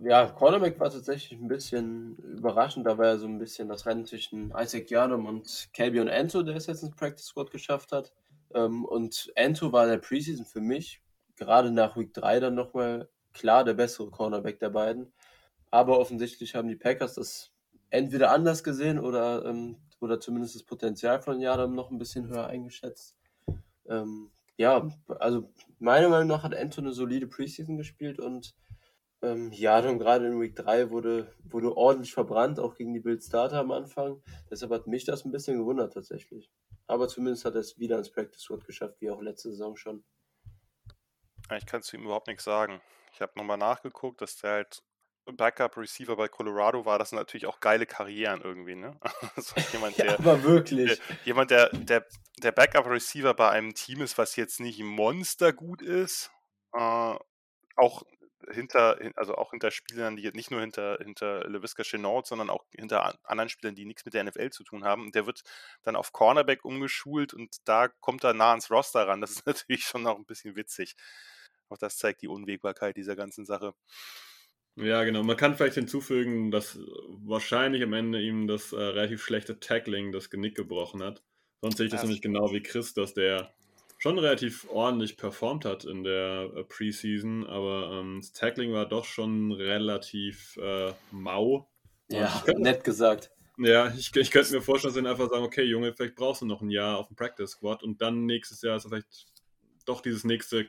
ja, Cornerback war tatsächlich ein bisschen überraschend. Da war ja so ein bisschen das Rennen zwischen Isaac Yadom und Calbion Anto, der es jetzt ins Practice Squad geschafft hat. Ähm, und Anto war in der Preseason für mich, gerade nach Week 3 dann nochmal klar der bessere Cornerback der beiden. Aber offensichtlich haben die Packers das entweder anders gesehen oder, ähm, oder zumindest das Potenzial von Yadom noch ein bisschen höher eingeschätzt. Ähm, ja, also meiner Meinung nach hat Anto eine solide Preseason gespielt und ähm, ja, dann gerade in Week 3 wurde, wurde ordentlich verbrannt, auch gegen die Bild Starter am Anfang. Deshalb hat mich das ein bisschen gewundert tatsächlich. Aber zumindest hat er es wieder ins Practice Squad geschafft, wie auch letzte Saison schon. Ja, Ich kann zu ihm überhaupt nichts sagen. Ich habe nochmal nachgeguckt, dass der halt Backup-Receiver bei Colorado war. Das sind natürlich auch geile Karrieren irgendwie, ne? Also jemand, Ja, der, aber wirklich. der, jemand, der, der, der Backup-Receiver bei einem Team ist, was jetzt nicht monstergut ist, äh, auch hinter, hin- also auch hinter Spielern, die jetzt nicht nur hinter, hinter LaVisca Chenault, sondern auch hinter an- anderen Spielern, die nichts mit der NFL zu tun haben. Und der wird dann auf Cornerback umgeschult und da kommt er nah ans Roster ran. Das ist natürlich schon noch ein bisschen witzig. Auch das zeigt die Unwägbarkeit dieser ganzen Sache. Ja, genau. Man kann vielleicht hinzufügen, dass wahrscheinlich am Ende ihm das äh, relativ schlechte Tackling das Genick gebrochen hat. Sonst sehe ich das Ja. nämlich genau wie Chris, dass der schon relativ ordentlich performt hat in der äh, Preseason, aber ähm, das Tackling war doch schon relativ äh, mau. Ja, könnte- nett gesagt. Ja, ich, ich könnte mir vorstellen, dass sie einfach sagen, okay, Junge, vielleicht brauchst du noch ein Jahr auf dem Practice Squad und dann nächstes Jahr ist vielleicht doch dieses nächste,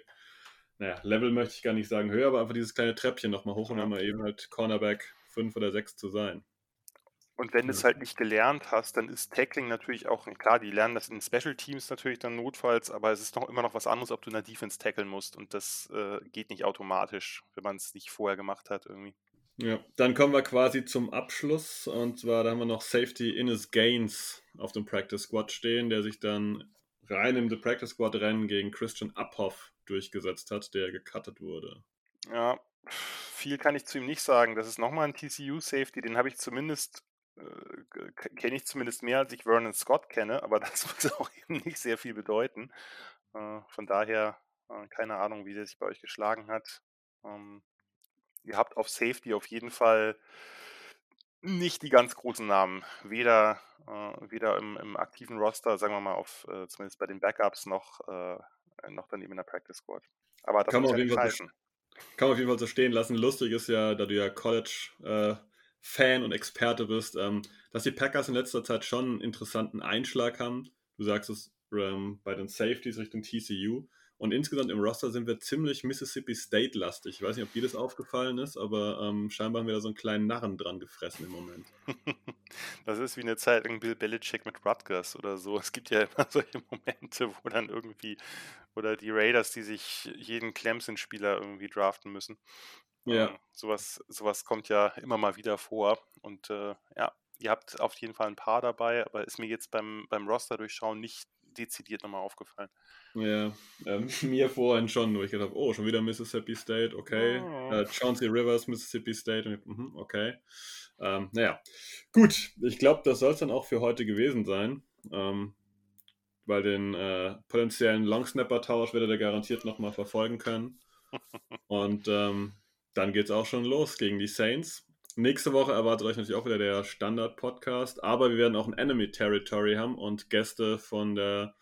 naja, Level möchte ich gar nicht sagen höher, aber einfach dieses kleine Treppchen nochmal hoch und dann mal eben halt Cornerback 5 oder 6 zu sein. Und wenn du es Ja. halt nicht gelernt hast, dann ist Tackling natürlich auch, klar, die lernen das in Special Teams natürlich dann notfalls, aber es ist noch immer noch was anderes, ob du in der Defense tackeln musst und das äh, geht nicht automatisch, wenn man es nicht vorher gemacht hat irgendwie. Ja, dann kommen wir quasi zum Abschluss und zwar da haben wir noch Safety Innes Gaines auf dem Practice Squad stehen, der sich dann rein im The Practice Squad Rennen gegen Christian Uphoff durchgesetzt hat, der gecuttet wurde. Ja, viel kann ich zu ihm nicht sagen. Das ist nochmal ein TCU-Safety, den habe ich zumindest, kenne ich zumindest mehr, als ich Vernon Scott kenne, aber das muss auch eben nicht sehr viel bedeuten. Äh, von daher, äh, keine Ahnung, wie der sich bei euch geschlagen hat. Ähm, ihr habt auf Safety auf jeden Fall nicht die ganz großen Namen. Weder, äh, weder im, im aktiven Roster, sagen wir mal, auf, äh, zumindest bei den Backups, noch, äh, noch dann eben in der Practice Squad. Aber das Kann man auf jeden Fall heißen. Kann man auf jeden Fall so stehen lassen. Lustig ist ja, da du ja College-Fan und Experte bist, ähm, dass die Packers in letzter Zeit schon einen interessanten Einschlag haben. Du sagst es ähm, bei den Safeties Richtung TCU. Und insgesamt im Roster sind wir ziemlich Mississippi State-lastig. Ich weiß nicht, ob dir das aufgefallen ist, aber ähm, scheinbar haben wir da so einen kleinen Narren dran gefressen im Moment. Das ist wie eine Zeit lang Bill Belichick mit Rutgers oder so. Es gibt ja immer solche Momente, wo dann irgendwie, oder die Raiders, die sich jeden Clemson-Spieler irgendwie draften müssen. Ja. Ähm, sowas, sowas kommt ja immer mal wieder vor. Und äh, ja, ihr habt auf jeden Fall ein paar dabei, aber ist mir jetzt beim, beim Roster durchschauen nicht dezidiert nochmal aufgefallen. Ja, ähm, mir vorhin schon, wo ich gedacht habe, oh, schon wieder Mississippi State, okay. Oh. Äh, Chauncey Rivers, Mississippi State, und, mh, okay. Ähm, naja, gut, ich glaube, das soll es dann auch für heute gewesen sein. Ähm, weil den äh, potenziellen Longsnapper-Tausch werdet ihr garantiert nochmal verfolgen können. Und ähm, dann geht es auch schon los gegen die Saints. Nächste Woche erwartet euch natürlich auch wieder der Standard-Podcast, aber wir werden auch ein Enemy Territory haben und Gäste von der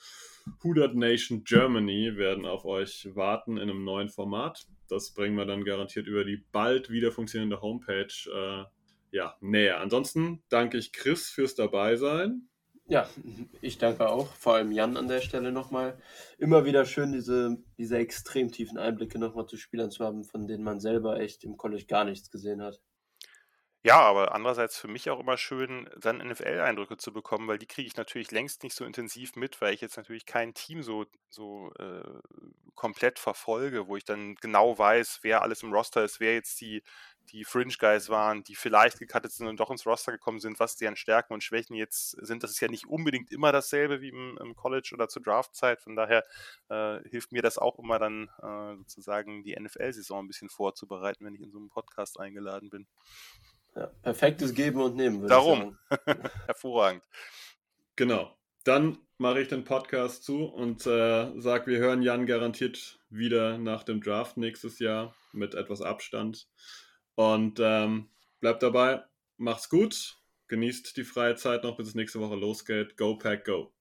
Hooded Nation Germany werden auf euch warten in einem neuen Format. Das bringen wir dann garantiert über die bald wieder funktionierende Homepage äh, ja, näher. Ansonsten danke ich Chris fürs Dabeisein. Ja, ich danke auch, vor allem Jan an der Stelle nochmal. Immer wieder schön, diese, diese extrem tiefen Einblicke nochmal zu Spielern zu haben, von denen man selber echt im College gar nichts gesehen hat. Ja, aber andererseits für mich auch immer schön, dann NFL-Eindrücke zu bekommen, weil die kriege ich natürlich längst nicht so intensiv mit, weil ich jetzt natürlich kein Team so, so äh, komplett verfolge, wo ich dann genau weiß, wer alles im Roster ist, wer jetzt die, die Fringe Guys waren, die vielleicht gecuttet sind und doch ins Roster gekommen sind, was deren Stärken und Schwächen jetzt sind. Das ist ja nicht unbedingt immer dasselbe wie im, im College oder zur Draftzeit. Von daher äh, hilft mir das auch immer dann äh, sozusagen die NFL-Saison ein bisschen vorzubereiten, wenn ich in so einem Podcast eingeladen bin. Ja, perfektes Geben und Nehmen. Darum. Hervorragend. Genau. Dann mache ich den Podcast zu und äh, sage, wir hören Jan garantiert wieder nach dem Draft nächstes Jahr mit etwas Abstand. Und ähm, bleibt dabei, macht's gut, genießt die freie Zeit noch, bis es nächste Woche losgeht. Go Pack Go!